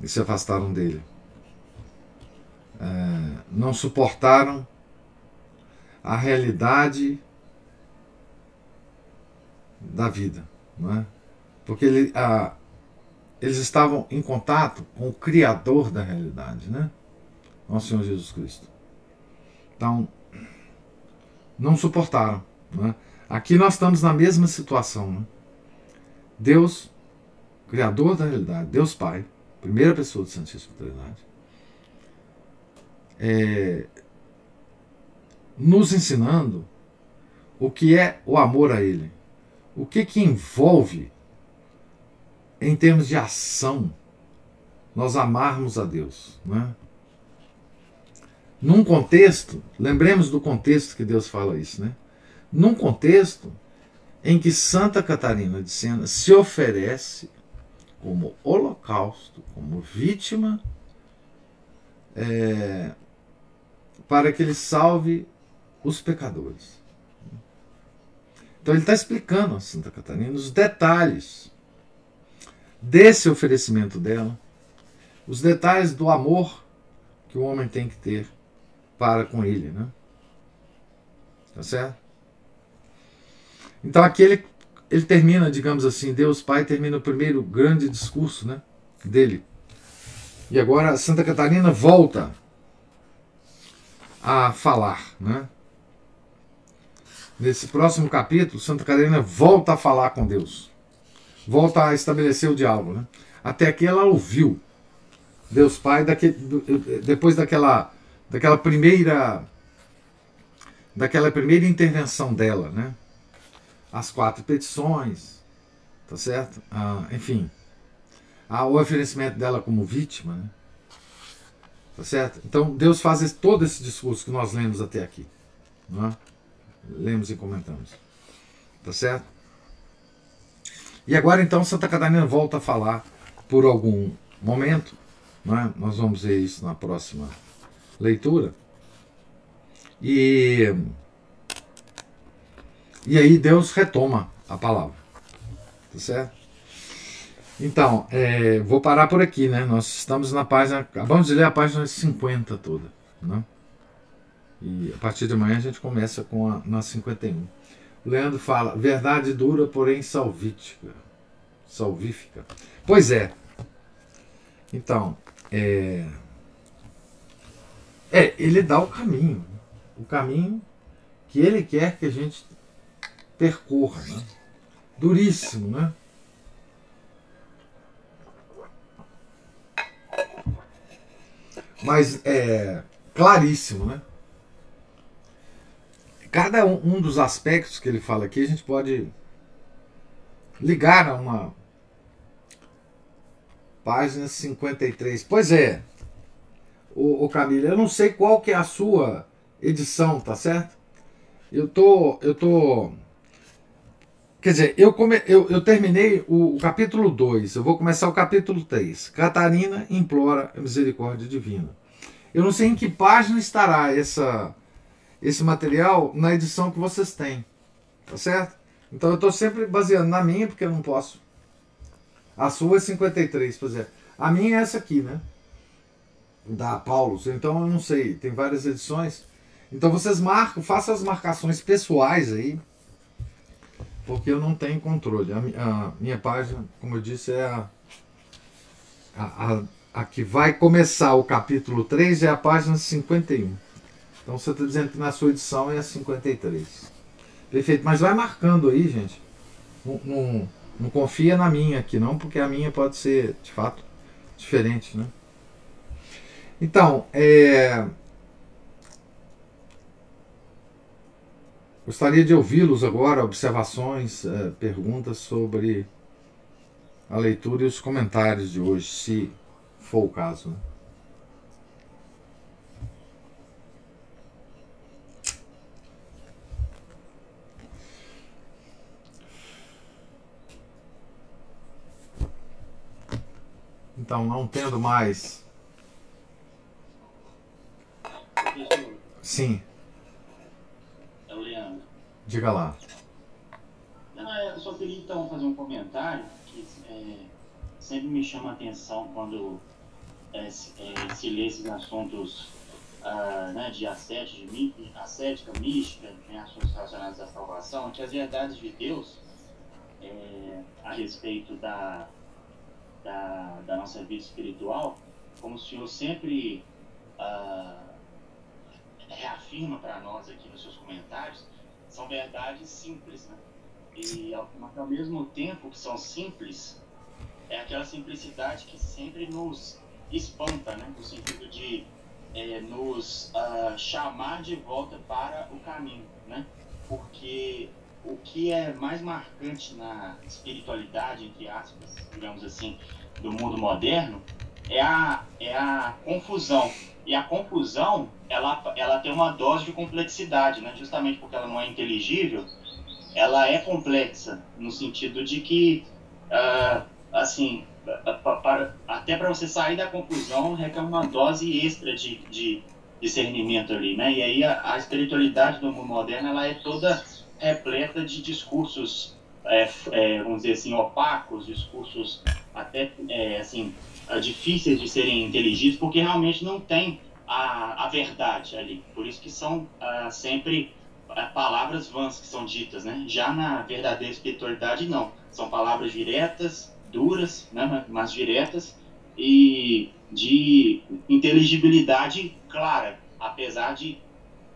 E se afastaram dele. É, não suportaram a realidade da vida, não é? Porque ele, a, eles estavam em contato com o Criador da realidade, né? Nosso Senhor Jesus Cristo. Então, não suportaram. Né? Aqui nós estamos na mesma situação. Né? Deus, Criador da realidade, Deus Pai, primeira pessoa do Santíssimo Trindade, é, nos ensinando o que é o amor a Ele, o que que envolve em termos de ação nós amarmos a Deus, né? Num contexto, lembremos do contexto que Deus fala isso, né? Num contexto em que Santa Catarina de Sena se oferece como holocausto, como vítima, é, para que ele salve os pecadores. Então ele está explicando a Santa Catarina os detalhes desse oferecimento dela, os detalhes do amor que o homem tem que ter para com ele, né? Tá certo? Então aqui ele, ele termina, digamos assim, Deus Pai termina o primeiro grande discurso, né, dele. E agora Santa Catarina volta a falar, né? Nesse próximo capítulo, Santa Catarina volta a falar com Deus. Volta a estabelecer o diálogo, né? Até aqui ela ouviu Deus Pai daquele, depois daquela daquela primeira daquela primeira intervenção dela, né? As quatro petições, tá certo? Ah, enfim, ah, o oferecimento dela como vítima, né? Tá certo? Então Deus faz esse, todo esse discurso que nós lemos até aqui, né? Lemos e comentamos, tá certo? E agora então Santa Catarina volta a falar por algum momento, né? Nós vamos ver isso na próxima leitura. E, e aí Deus retoma a palavra. Tá certo? Então, é, vou parar por aqui, né? Nós estamos na página. Acabamos de ler a página 50 toda. Né? E a partir de amanhã a gente começa com a na 51. Leandro fala, verdade dura, porém salvífica. Salvífica. Pois é. Então, é, é, ele dá o caminho. O caminho que ele quer que a gente percorra. Né? Duríssimo, né? Mas é claríssimo, né? Cada um, dos aspectos que ele fala aqui, a gente pode ligar a uma página 53. Pois é, o, o Camila. Eu não sei qual que é a sua edição, tá certo? Eu tô, eu tô. Quer dizer, eu, come, eu, eu terminei o, o capítulo 2, eu vou começar o capítulo 3. Catarina implora a misericórdia divina. Eu não sei em que página estará essa, esse material na edição que vocês têm, tá certo? Então eu estou sempre baseando na minha, porque eu não posso. A sua é 53, por exemplo. A minha é essa aqui, né? da Paulus. Então eu não sei, tem várias edições. Então vocês marcam, façam as marcações pessoais aí, porque eu não tenho controle. A, a minha página, como eu disse, é a, a, a, a, que vai começar o capítulo 3 é a página 51. Então você está dizendo que na sua edição é a 53. Perfeito, mas vai marcando aí, gente. Não, não, não confia na minha aqui não, porque a minha pode ser, de fato, diferente, né? Então, é, gostaria de ouvi-los agora, observações, é, perguntas sobre a leitura e os comentários de hoje, se for o caso. Né? Então, não tendo mais. Sim. É o Leandro. Diga lá. Não, eu só queria então fazer um comentário que é, sempre me chama a atenção quando é, se, é, se lê esses assuntos uh, né, de ascética, de, ascética, mística, né, assuntos relacionados à salvação, que as verdades de Deus é, a respeito da da, da nossa vida espiritual, como o Senhor sempre ah, reafirma para nós aqui nos seus comentários, são verdades simples, né? E ao, ao mesmo tempo que são simples, é aquela simplicidade que sempre nos espanta, né? No sentido de é, nos uh, chamar de volta para o caminho, né? Porque o que é mais marcante na espiritualidade, entre aspas, digamos assim, do mundo moderno, é a, é a confusão. E a confusão, ela, ela tem uma dose de complexidade, né? justamente porque ela não é inteligível, ela é complexa, no sentido de que, uh, assim, para, até para você sair da confusão, requer uma dose extra de, de discernimento ali, né? E aí a, a espiritualidade do mundo moderno, ela é toda repleta de discursos, é, é, vamos dizer assim, opacos, discursos até é, assim difíceis de serem inteligidos, porque realmente não tem a, a verdade ali. Por isso que são ah, sempre ah, palavras vãs que são ditas, né? Já na verdadeira espiritualidade não, são palavras diretas, duras, né? Mas diretas e de inteligibilidade clara, apesar de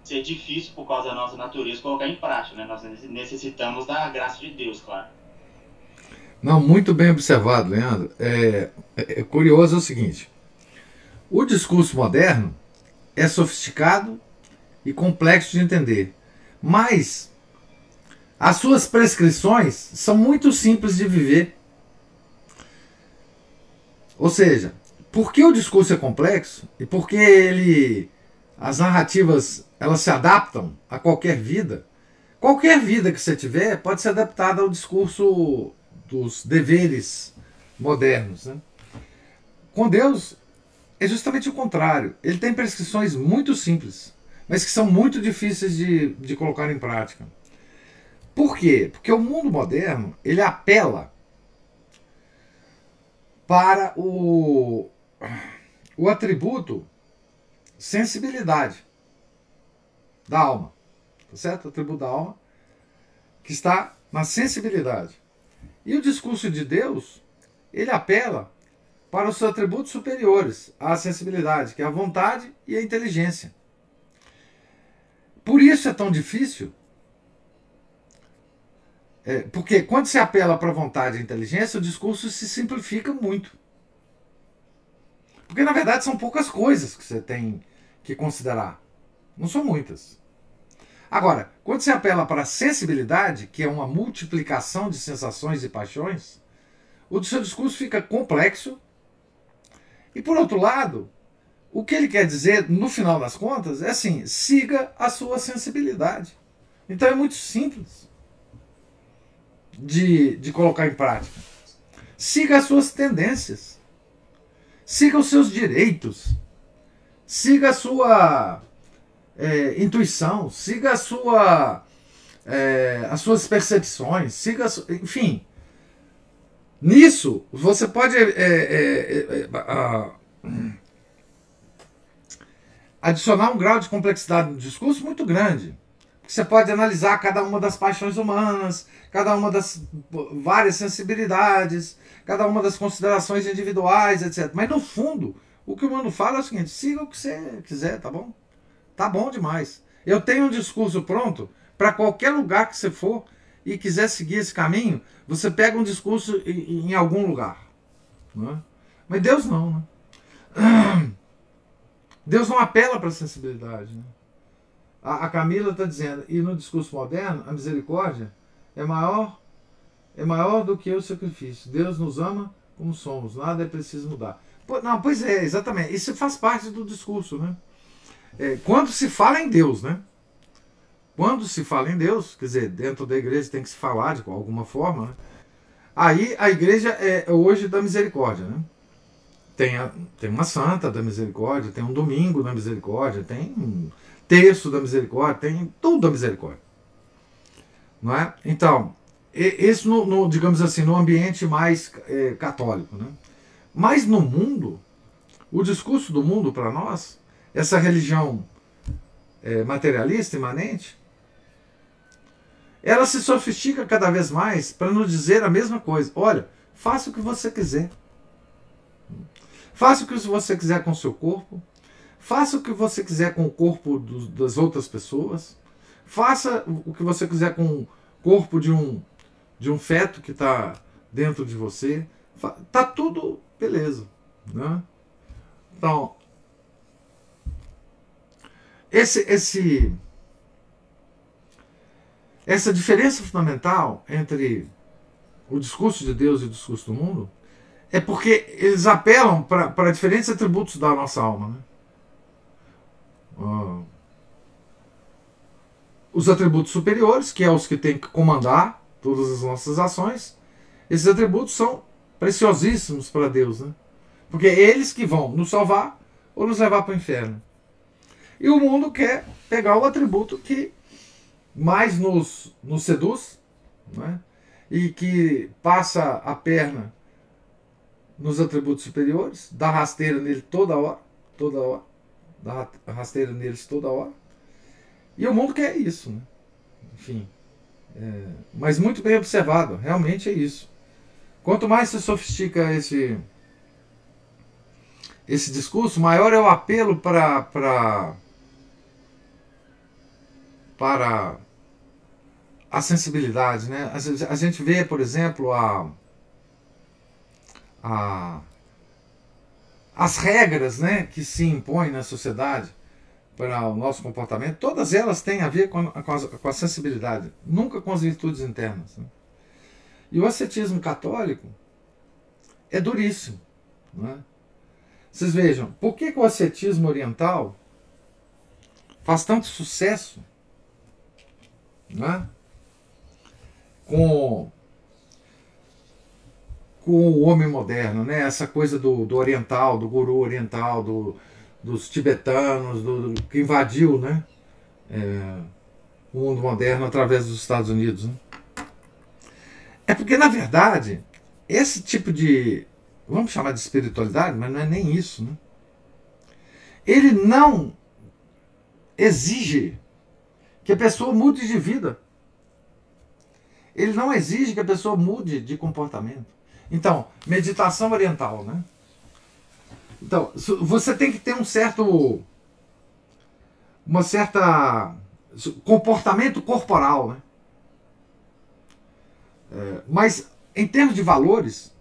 ser difícil por causa da nossa natureza colocar em prática, né? Nós necessitamos da graça de Deus, claro. Não, muito bem observado, Leandro. É, é, é curioso o seguinte: o discurso moderno é sofisticado e complexo de entender, mas as suas prescrições são muito simples de viver. Ou seja, por que o discurso é complexo e por que ele as narrativas elas se adaptam a qualquer vida. Qualquer vida que você tiver pode ser adaptada ao discurso dos deveres modernos. Né? Com Deus é justamente o contrário. Ele tem prescrições muito simples, mas que são muito difíceis de, de colocar em prática. Por quê? Porque o mundo moderno ele apela para o, o atributo sensibilidade da alma. Tá certo? O atributo da alma que está na sensibilidade. E o discurso de Deus, ele apela para os seus atributos superiores à sensibilidade, que é a vontade e a inteligência. Por isso é tão difícil. É, porque quando se apela para a vontade e a inteligência, o discurso se simplifica muito. Porque na verdade são poucas coisas que você tem que considerar. Não são muitas. Agora, quando você apela para a sensibilidade, que é uma multiplicação de sensações e paixões, o seu discurso fica complexo. E por outro lado, o que ele quer dizer, no final das contas, é assim: siga a sua sensibilidade. Então é muito simples de, de colocar em prática. Siga as suas tendências. Siga os seus direitos. Siga a sua é, intuição, siga a sua, é, as suas percepções, siga, enfim. Nisso, você pode é, é, é, adicionar um grau de complexidade no discurso muito grande. Você pode analisar cada uma das paixões humanas, cada uma das várias sensibilidades, cada uma das considerações individuais, etc. Mas no fundo, o que o mundo fala é o seguinte: siga o que você quiser, tá bom? Tá bom demais. Eu tenho um discurso pronto para qualquer lugar que você for e quiser seguir esse caminho, você pega um discurso em, em algum lugar. Não é? Mas Deus não. Né? Deus não apela para a sensibilidade. Né? A, a Camila está dizendo, e no discurso moderno, a misericórdia é maior, é maior do que o sacrifício. Deus nos ama como somos, nada é preciso mudar. Não, pois é, exatamente. Isso faz parte do discurso, né? É, quando se fala em Deus, né? Quando se fala em Deus, quer dizer, dentro da igreja tem que se falar de alguma forma, né? Aí a igreja é hoje da misericórdia, né? Tem, a, tem uma santa da misericórdia, tem um domingo da misericórdia, tem um terço da misericórdia, tem tudo da misericórdia. Não é? Então, isso no, no digamos assim, no ambiente mais é, católico. Né? Mas no mundo, o discurso do mundo para nós, essa religião é, materialista, imanente, ela se sofistica cada vez mais para nos dizer a mesma coisa. Olha, faça o que você quiser. Faça o que você quiser com o seu corpo. Faça o que você quiser com o corpo do, das outras pessoas. Faça o que você quiser com o corpo de um, de um feto que está dentro de você. Tá tudo beleza. Né? Então, esse, esse, essa diferença fundamental entre o discurso de Deus e o discurso do mundo é porque eles apelam para diferentes atributos da nossa alma. Né? uh, os atributos superiores, que é os que têm que comandar todas as nossas ações, esses atributos são preciosíssimos para Deus, né? Porque é eles que vão nos salvar ou nos levar para o inferno. E o mundo quer pegar o atributo que mais nos, nos seduz, né? e que passa a perna nos atributos superiores, dá rasteira nele toda hora, toda hora dá rasteira neles toda hora. E o mundo quer isso, né? Enfim. É, mas muito bem observado, realmente é isso. Quanto mais se sofistica esse, esse discurso, maior é o apelo para, para, para a sensibilidade. Né? A, gente vê, por exemplo, a, a as regras né, que se impõem na sociedade para o nosso comportamento, todas elas têm a ver com a, com a, com a sensibilidade, nunca com as virtudes internas. Né? E o ascetismo católico é duríssimo. Né? Vocês vejam, por que, que o ascetismo oriental faz tanto sucesso né? com com o homem moderno, né? Essa coisa do, do oriental, do guru oriental, do, dos tibetanos, do, do, que invadiu, né? É, o mundo moderno através dos Estados Unidos. Né? É porque, na verdade, esse tipo de. Vamos chamar de espiritualidade, mas não é nem isso. Né? Ele não exige que a pessoa mude de vida. Ele não exige que a pessoa mude de comportamento. Então, meditação oriental, né? Então, você tem que ter um certo uma certa comportamento corporal, né? É, mas em termos de valores,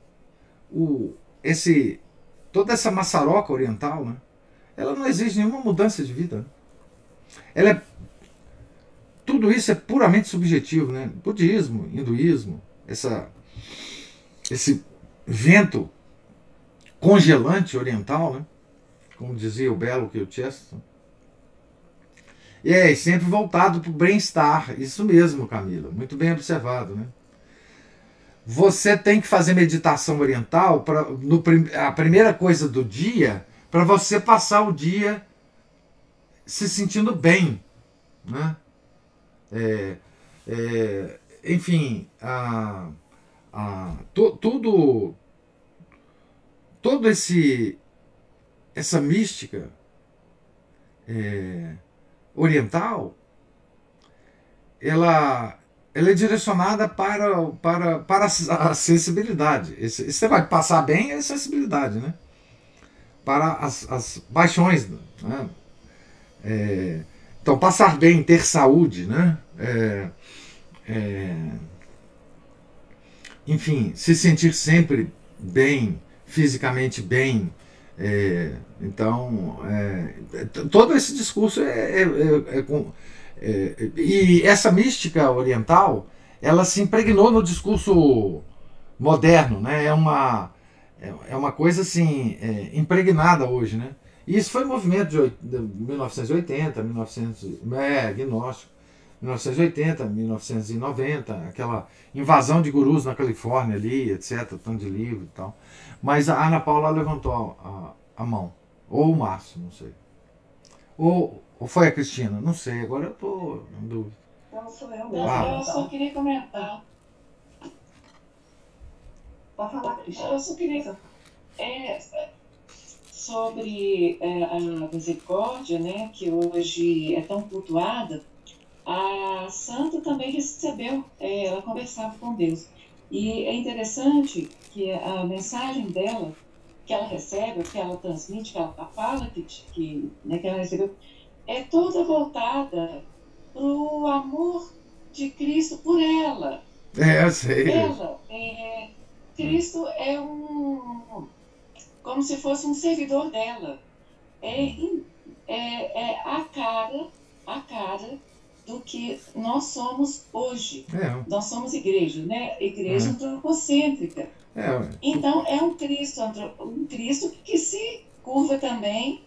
o, esse toda essa maçaroca oriental, né? Ela não exige nenhuma mudança de vida. Né? Ela é tudo isso é puramente subjetivo, né? Budismo, hinduísmo, essa esse vento congelante oriental, né? como dizia o belo que o Chesterton. E é sempre voltado para o bem-estar. Isso mesmo, Camila. Muito bem observado. Né? Você tem que fazer meditação oriental pra, no, a primeira coisa do dia para você passar o dia se sentindo bem. Né? É, é, enfim, a a, to, tudo todo esse essa mística é, oriental, ela, ela é direcionada para, para, para a sensibilidade. Você vai passar bem é sensibilidade, né? Para as, as paixões. Né? É, então, passar bem, ter saúde, né? É, é, enfim, se sentir sempre bem, fisicamente bem. É, então, é, todo esse discurso é, é com. É, e essa mística oriental, ela se impregnou no discurso moderno, né? É uma, é uma coisa assim, impregnada hoje, né? E isso foi um movimento de 1980, 1900, é, gnóstico. 1980, 1990, aquela invasão de gurus na Califórnia ali, etc, tanto de livro e tal. Mas a Ana Paula levantou a, a mão. Ou o Márcio, não sei. Ou, ou foi a Cristina? Não sei, agora eu estou em dúvida. Não, sou eu mesmo. Ah, eu só queria comentar. Pode falar, Cristina. Eu só queria... É, sobre é, a misericórdia, né, que hoje é tão cultuada, a santa também recebeu, é, ela conversava com Deus. E é interessante que a mensagem dela, que ela recebe, que ela transmite, que ela fala que, que, né, que ela recebeu, é toda voltada para o amor de Cristo por ela. É, eu sei. Ela, é, Cristo é um. como se fosse um servidor dela. É, é, é a cara, a cara do que nós somos hoje. É. Nós somos igreja, né? Igreja é. antropocêntrica. É. Então é um Cristo, um Cristo que se curva também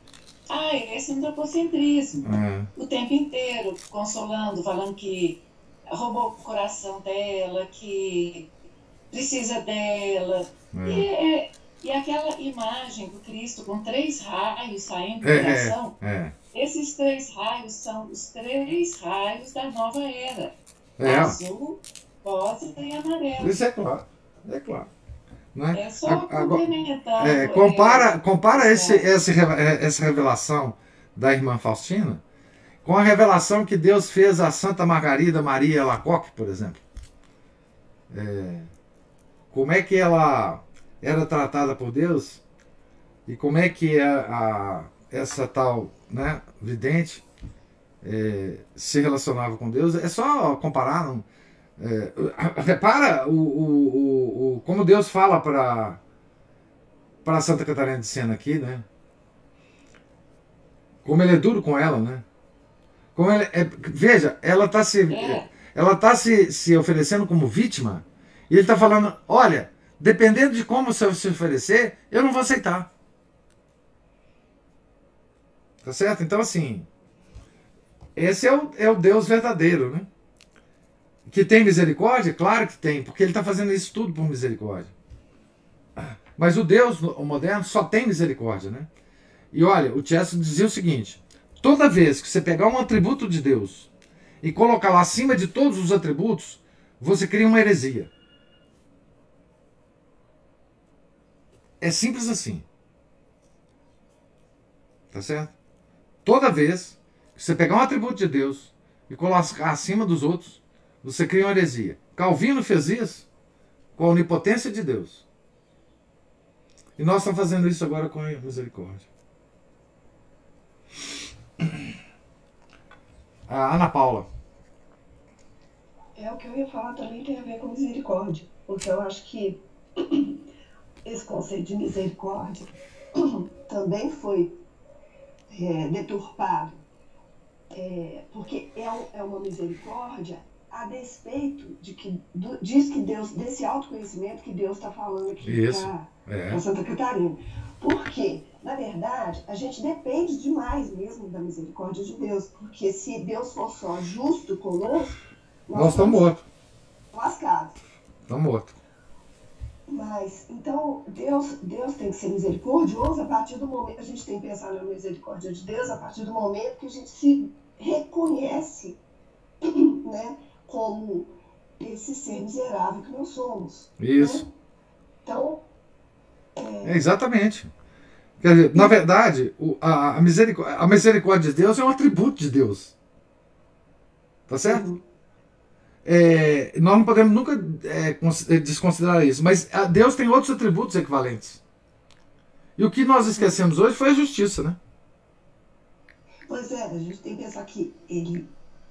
a esse antropocentrismo. É. O tempo inteiro, consolando, falando que roubou o coração dela, que precisa dela. É. E, é, e aquela imagem do Cristo com três raios saindo do coração. É. Esses três raios são os três raios da nova era: é. azul, rosa e amarelo. Isso é claro, é claro. É? é só complementar. É, compara compara esse, esse, é, essa revelação da irmã Faustina com a revelação que Deus fez a Santa Margarida Maria Lacoque, por exemplo. É, como é que ela era tratada por Deus e como é que a, a essa tal né, vidente é, se relacionava com Deus, é só comparar. Não, é, repara o, o, o, como Deus fala para para Santa Catarina de Sena aqui, né? Como ele é duro com ela, né? Como ele é, veja, ela está se é. ela tá se, se oferecendo como vítima e ele está falando, olha, dependendo de como você se oferecer, eu não vou aceitar. Tá certo? Então, assim, esse é o, é o Deus verdadeiro, né? Que tem misericórdia? Claro que tem, porque ele está fazendo isso tudo por misericórdia. Mas o Deus o moderno só tem misericórdia, né? E olha, o Chesterton dizia o seguinte: toda vez que você pegar um atributo de Deus e colocar lá acima de todos os atributos, você cria uma heresia. É simples assim. Tá certo? Toda vez que você pegar um atributo de Deus e colocar acima dos outros, você cria uma heresia. Calvino fez isso com a onipotência de Deus. E nós estamos fazendo isso agora com a misericórdia. A Ana Paula. É o que eu ia falar também tem a ver com misericórdia. Porque eu acho que esse conceito de misericórdia também foi é, deturpado, é, porque é, é, uma misericórdia a despeito de que do, diz que Deus, desse autoconhecimento que Deus está falando aqui para é. Santa Catarina. Porque, na verdade, a gente depende demais mesmo da misericórdia de Deus, porque se Deus for só justo conosco, nós, nós estamos mortos. Lascados. Estamos mortos. Mas, então, Deus, Deus tem que ser misericordioso a partir do momento. A gente tem que pensar na misericórdia de Deus a partir do momento que a gente se reconhece né, como esse ser miserável que nós somos. Isso. Né? Então. É... é... exatamente. Quer dizer, na verdade, a, misericórdia, a misericórdia de Deus é um atributo de Deus. Tá certo? É, nós não podemos nunca é, é, desconsiderar isso. Mas Deus tem outros atributos equivalentes. E o que nós esquecemos hoje foi a justiça, né? Pois é, a gente tem que pensar que ele,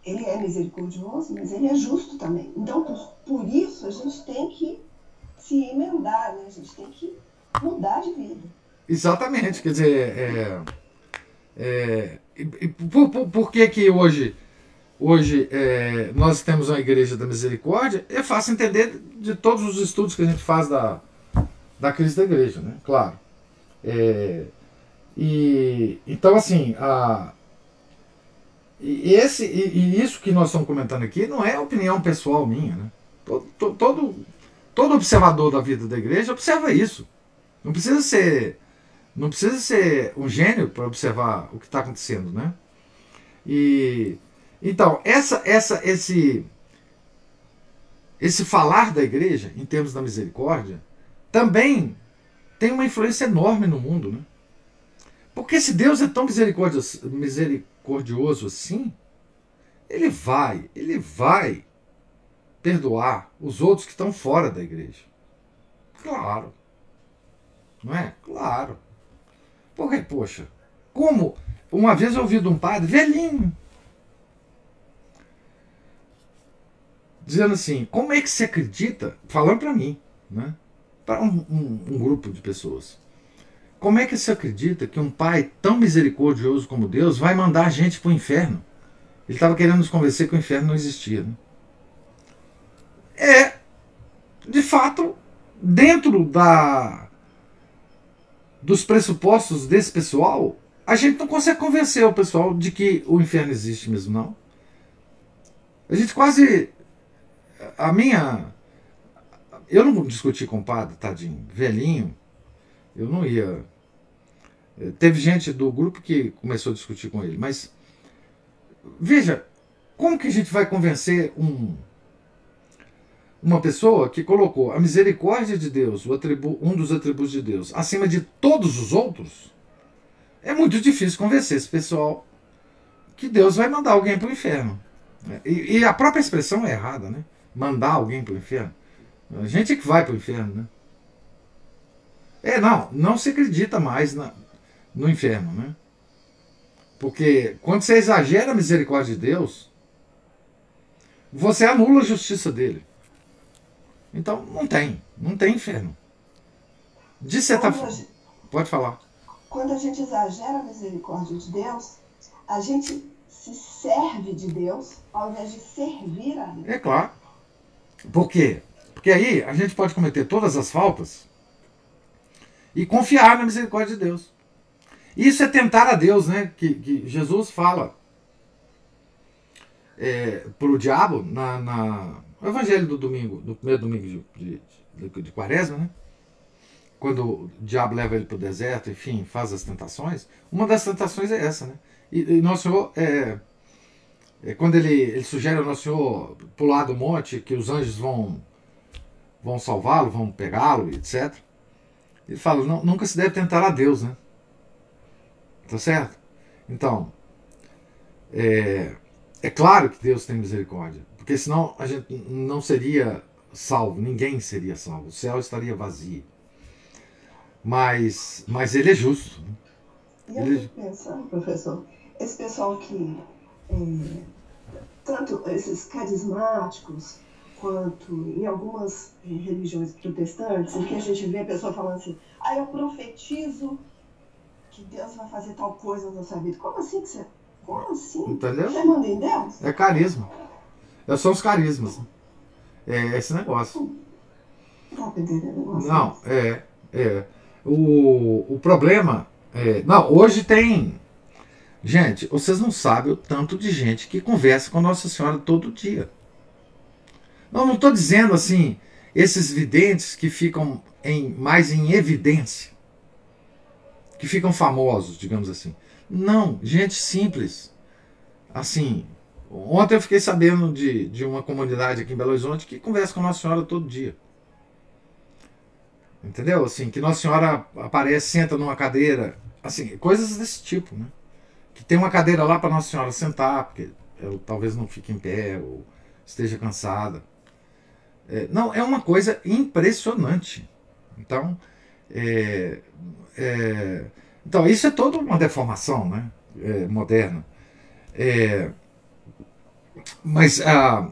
ele é misericordioso, mas ele é justo também. Então, por, por isso, a gente tem que se emendar, né? A gente tem que mudar de vida. Exatamente, quer dizer, é, é, por, por, por que que hoje hoje é, nós temos uma igreja da misericórdia, é fácil entender de todos os estudos que a gente faz da, da crise da igreja, né? Claro. É, e, então, assim, a, e, esse, e, e, isso que nós estamos comentando aqui não é opinião pessoal minha, né? Todo, todo, todo observador da vida da igreja observa isso. Não precisa ser, não precisa ser um gênio para observar o que está acontecendo, né? E então, essa, essa, esse, esse falar da igreja, em termos da misericórdia, também tem uma influência enorme no mundo. Né? Porque se Deus é tão misericordioso, misericordioso assim, ele vai, ele vai perdoar os outros que estão fora da igreja. Claro. Não é? Claro. Porque, poxa, como uma vez eu ouvi de um padre velhinho, dizendo assim: como é que se acredita, falando para mim, né, para um, um, um, grupo de pessoas, como é que se acredita que um pai tão misericordioso como Deus vai mandar a gente para o inferno? Ele estava querendo nos convencer que o inferno não existia. Né? É, de fato, dentro da dos pressupostos desse pessoal, a gente não consegue convencer o pessoal de que o inferno existe mesmo, não. A gente quase a minha. Eu não discuti com o padre, tadinho, velhinho. Eu não ia. Teve gente do grupo que começou a discutir com ele, mas. Veja, como que a gente vai convencer um, uma pessoa que colocou a misericórdia de Deus, atribu, um dos atributos de Deus, acima de todos os outros? É muito difícil convencer esse pessoal que Deus vai mandar alguém para o inferno. E, e, a própria expressão é errada, né? mandar alguém para o inferno. A gente é que vai para o inferno, né? É, não, não se acredita mais na, no inferno, né? Porque quando você exagera a misericórdia de Deus, você anula a justiça dele. Então não tem, não tem inferno. De certa forma. Pode falar. Quando a gente exagera a misericórdia de Deus, a gente se serve de Deus ao invés de servir a Deus. É claro. Por quê? Porque aí a gente pode cometer todas as faltas e confiar na misericórdia de Deus. Isso é tentar a Deus, né? Que, que Jesus fala é, para o diabo na, na, no Evangelho do domingo, do primeiro domingo de, de, de, Quaresma, né? Quando o diabo leva ele para o deserto, enfim, faz as tentações. Uma das tentações é essa, né? E, e Nosso Senhor é, é, quando ele, ele sugere ao Nosso Senhor pular do monte, que os anjos vão, vão salvá-lo, vão pegá-lo, etc. Ele fala, não, nunca se deve tentar a Deus, né? Tá certo? Então, é, é claro que Deus tem misericórdia, porque senão a gente não seria salvo, ninguém seria salvo, o céu estaria vazio. Mas, mas ele é justo. E eu fico pensando, professor, esse pessoal que é, tanto esses carismáticos quanto em algumas é, religiões protestantes, em que a gente vê a pessoa falando assim, ah, eu profetizo que Deus vai fazer tal coisa na sua vida. Como assim que você. Como assim? Entendeu? Você manda em Deus? É carisma. É, são os carismas. É esse negócio. Não, negócio não é, é. O, o problema. É, não, hoje tem Gente, vocês não sabem o tanto de gente que conversa com Nossa Senhora todo dia. Não, não estou dizendo assim, esses videntes que ficam em, mais em evidência, que ficam famosos, digamos assim. Não, gente simples. Assim, ontem eu fiquei sabendo de, de uma comunidade aqui em Belo Horizonte que conversa com Nossa Senhora todo dia. Entendeu? Assim, que Nossa Senhora aparece, senta numa cadeira, assim, coisas desse tipo, né? Que tem uma cadeira lá para Nossa Senhora sentar, porque ela talvez não fique em pé ou esteja cansada. É, não, é uma coisa impressionante. Então, é, é, então isso é toda uma deformação né, é, moderna. É, mas ah,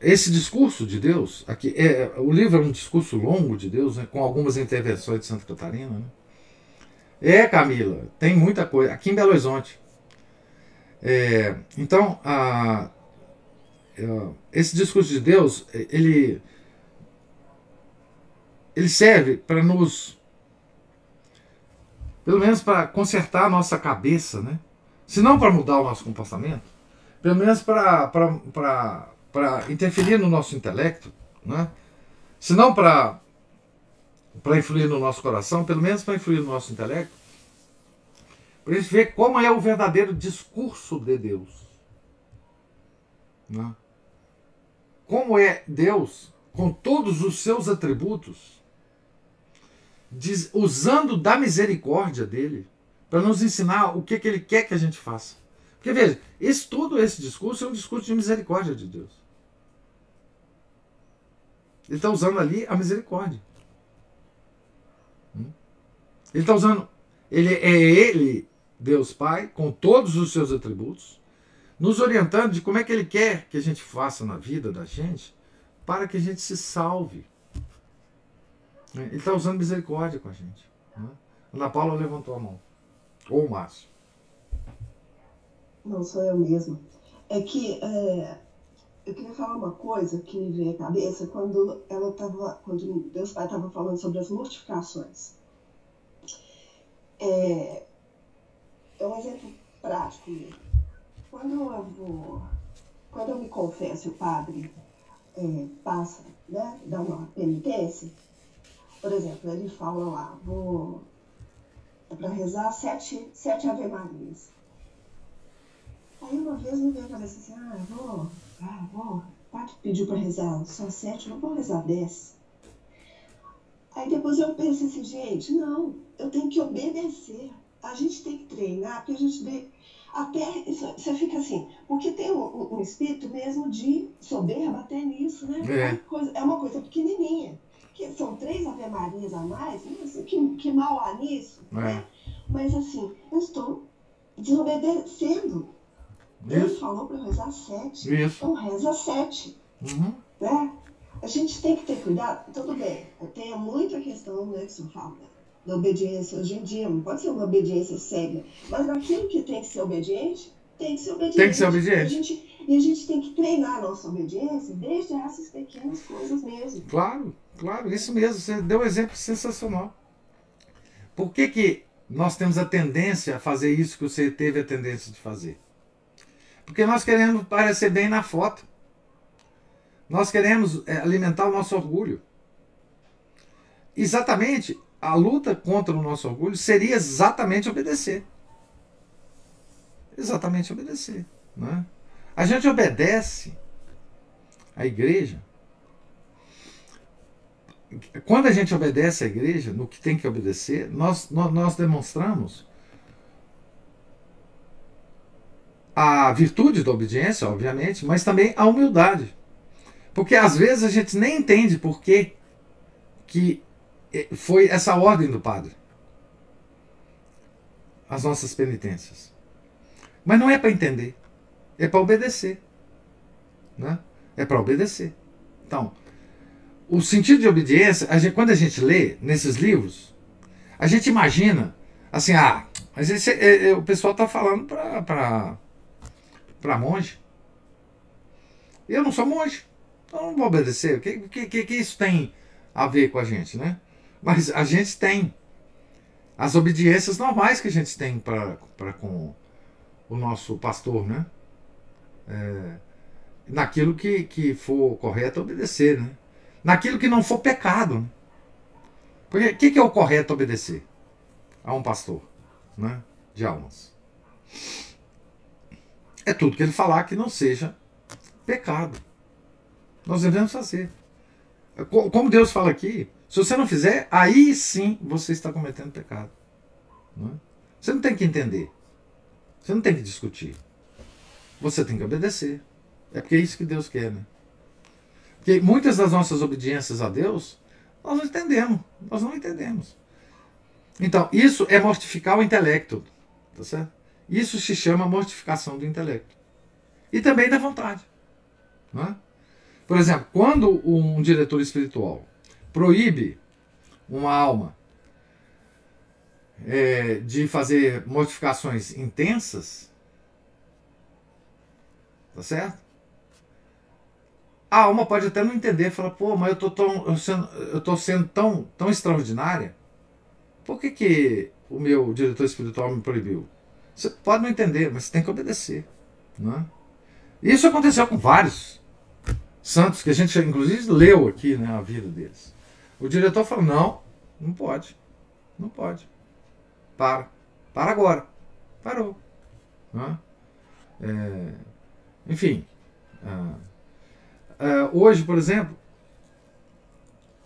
esse discurso de Deus, aqui, é, o livro é um discurso longo de Deus, né, com algumas intervenções de Santa Catarina. Né? É, Camila, tem muita coisa. Aqui em Belo Horizonte. É, então, a, esse discurso de Deus, ele, ele serve para nos, pelo menos para consertar a nossa cabeça, né? Se não para mudar o nosso comportamento, pelo menos para interferir no nosso intelecto, né? Se não para influir no nosso coração, pelo menos para influir no nosso intelecto, para a gente ver como é o verdadeiro discurso de Deus. Né? como é Deus, com todos os seus atributos, diz, usando da misericórdia dele, para nos ensinar o que, que ele quer que a gente faça. Porque veja, esse, todo esse discurso é um discurso de misericórdia de Deus. Ele está usando ali a misericórdia. Hum? Ele está usando. Ele é ele, Deus Pai, com todos os seus atributos, nos orientando de como é que Ele quer que a gente faça na vida da gente para que a gente se salve. Ele está usando misericórdia com a gente. Né? Ana Paula levantou a mão. Ou o Márcio. Não, sou eu mesma. É que é, eu queria falar uma coisa que me veio à cabeça quando ela tava, quando Deus Pai estava falando sobre as mortificações. É, é um exemplo prático. Quando eu vou, quando eu me confesso, o padre é, passa, né, dá uma penitência, por exemplo, ele fala lá, vou é para rezar sete, sete Ave Marias. Aí uma vez me veio a cabeça assim, ah, vou, ah, vou, padre pediu para rezar só sete, eu vou rezar dez. Aí depois eu pensei assim, gente, não, eu tenho que obedecer. A gente tem que treinar, porque a gente até você fica assim, porque tem um, um, espírito mesmo de soberba até nisso, né? É, é uma coisa pequenininha. Que são três Ave Marias a mais, assim, que, que mal há nisso, é. né? Mas assim, eu estou desobedecendo. Deus falou para rezar sete. Isso. Então reza sete. Uhum. Né? A gente tem que ter cuidado. Tudo bem, tem muita questão né, que você fala da obediência hoje em dia, não pode ser uma obediência cega, mas naquilo que tem que ser obediente, tem que ser obediente. Tem que ser obediente. E a gente, tem que treinar a nossa obediência desde essas pequenas coisas mesmo. Claro, claro, isso mesmo. Você deu um exemplo sensacional. Por que, que nós temos a tendência a fazer isso que você teve a tendência de fazer? Porque nós queremos parecer bem na foto. Nós queremos é, alimentar o nosso orgulho. Exatamente a luta contra o nosso orgulho seria exatamente obedecer. Exatamente obedecer. Né? A gente obedece à igreja. Quando a gente obedece à igreja, no que tem que obedecer, nós, nós, nós demonstramos a virtude da obediência, obviamente, mas também a humildade. Porque às vezes a gente nem entende por que, que foi essa ordem do padre. As nossas penitências. Mas não é para entender, é para obedecer. Né? É para obedecer. Então, o sentido de obediência, a gente, quando a gente lê nesses livros, a gente imagina assim, ah, mas esse, é, é, o pessoal está falando para monge. Eu não sou monge, então não vou obedecer. O que, que, que, isso tem a ver com a gente, né? Mas a gente tem as obediências normais que a gente tem para com o nosso pastor, né? É, naquilo que, que for correto, obedecer, né? Naquilo que não for pecado. Né? Porque o que, que é o correto obedecer a um pastor, né? De almas. É tudo que ele falar que não seja pecado. Nós devemos fazer. Como Deus fala aqui, Se você não fizer, aí sim você está cometendo pecado. Não é? Você não tem que entender. Você não tem que discutir. Você tem que obedecer. É porque é isso que Deus quer, né? Porque muitas das nossas obediências a Deus, nós não entendemos. Nós não entendemos. Então, isso é mortificar o intelecto. Tá certo? Isso se chama mortificação do intelecto. E também da vontade. É? Por exemplo, quando um diretor espiritual proíbe uma alma é, de fazer modificações intensas, tá certo? A alma pode até não entender, falar, pô, mas eu tô, tão, eu, sendo, eu tô sendo tão, tão extraordinária, por que, que o meu diretor espiritual me proibiu? Você pode não entender, mas você tem que obedecer. Não é? Isso aconteceu com vários santos, que a gente inclusive leu aqui né, a vida deles. O diretor falou: não, não pode. Não pode. Para. Para agora. Parou. É, enfim. Ah, ah, hoje, por exemplo,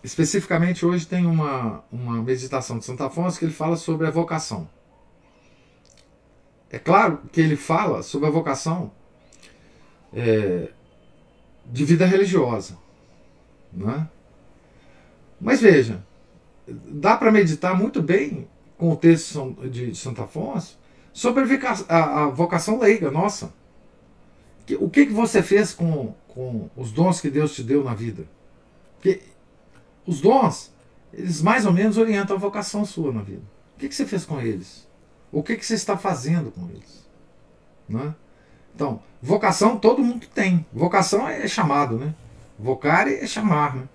especificamente hoje tem uma, uma meditação de Santo Afonso que ele fala sobre a vocação. É claro que ele fala sobre a vocação é, de vida religiosa. Não é? Mas veja, dá para meditar muito bem com o texto de Santo Afonso sobre a, vocação leiga nossa. O que, que você fez com, com os dons que Deus te deu na vida? Porque os dons, eles mais ou menos orientam a vocação sua na vida. O que, que você fez com eles? O que, que você está fazendo com eles? Não é? Então, vocação todo mundo tem. Vocação é chamado, né? Vocare é chamar, né?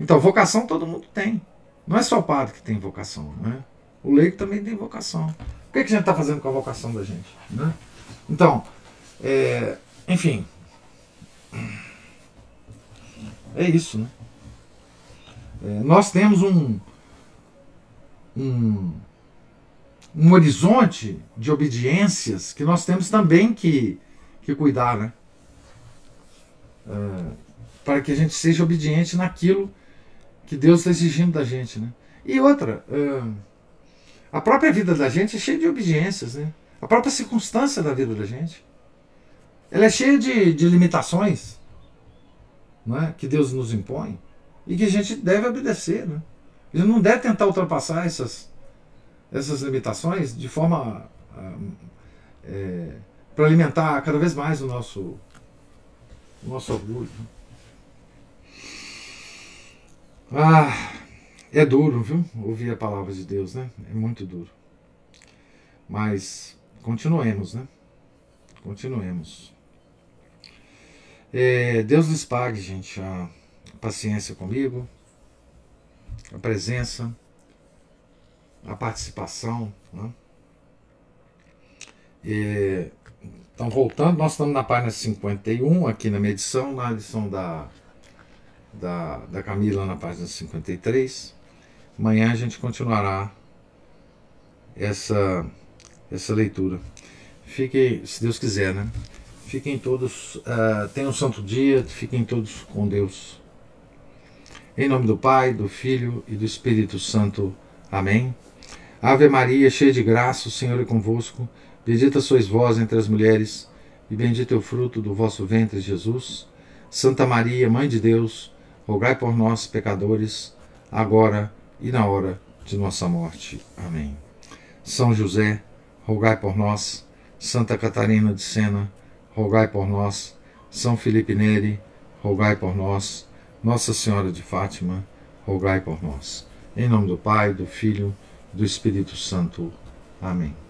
Então, vocação todo mundo tem. Não é só o padre que tem vocação, né? O leigo também tem vocação. O que, que a gente está fazendo com a vocação da gente? Né? Então, é, enfim. É isso, né? É, nós temos um, um, um horizonte de obediências que nós temos também que, que cuidar, né? É, para que a gente seja obediente naquilo que Deus está exigindo da gente. Né? E outra, uh, a própria vida da gente é cheia de obediências. Né? A própria circunstância da vida da gente. Ela é cheia de, de limitações não é? que Deus nos impõe e que a gente deve obedecer. Né? A gente não deve tentar ultrapassar essas, essas limitações de forma uh, é, para alimentar cada vez mais o nosso, o nosso orgulho. Né? Ah, é duro, viu? Ouvir a palavra de Deus, né? É muito duro. Mas continuemos, né? Continuemos. É, Deus lhes pague, gente, a paciência comigo, a presença, a participação. Né? É, então, voltando, nós estamos na página 51, aqui na medição, na edição da da, da Camila na página 53. Amanhã a gente continuará essa, essa leitura. Fiquem, se Deus quiser, né? Fiquem todos, uh, tenham um santo dia, fiquem todos com Deus. Em nome do Pai, do Filho e do Espírito Santo. Amém. Ave Maria, cheia de graça, o Senhor é convosco. Bendita sois vós entre as mulheres, e bendito é o fruto do vosso ventre, Jesus. Santa Maria, Mãe de Deus, rogai por nós, pecadores, agora e na hora de nossa morte. Amém. São José, rogai por nós. Santa Catarina de Sena, rogai por nós. São Felipe Neri, rogai por nós. Nossa Senhora de Fátima, rogai por nós. Em nome do Pai, do Filho, do Espírito Santo. Amém.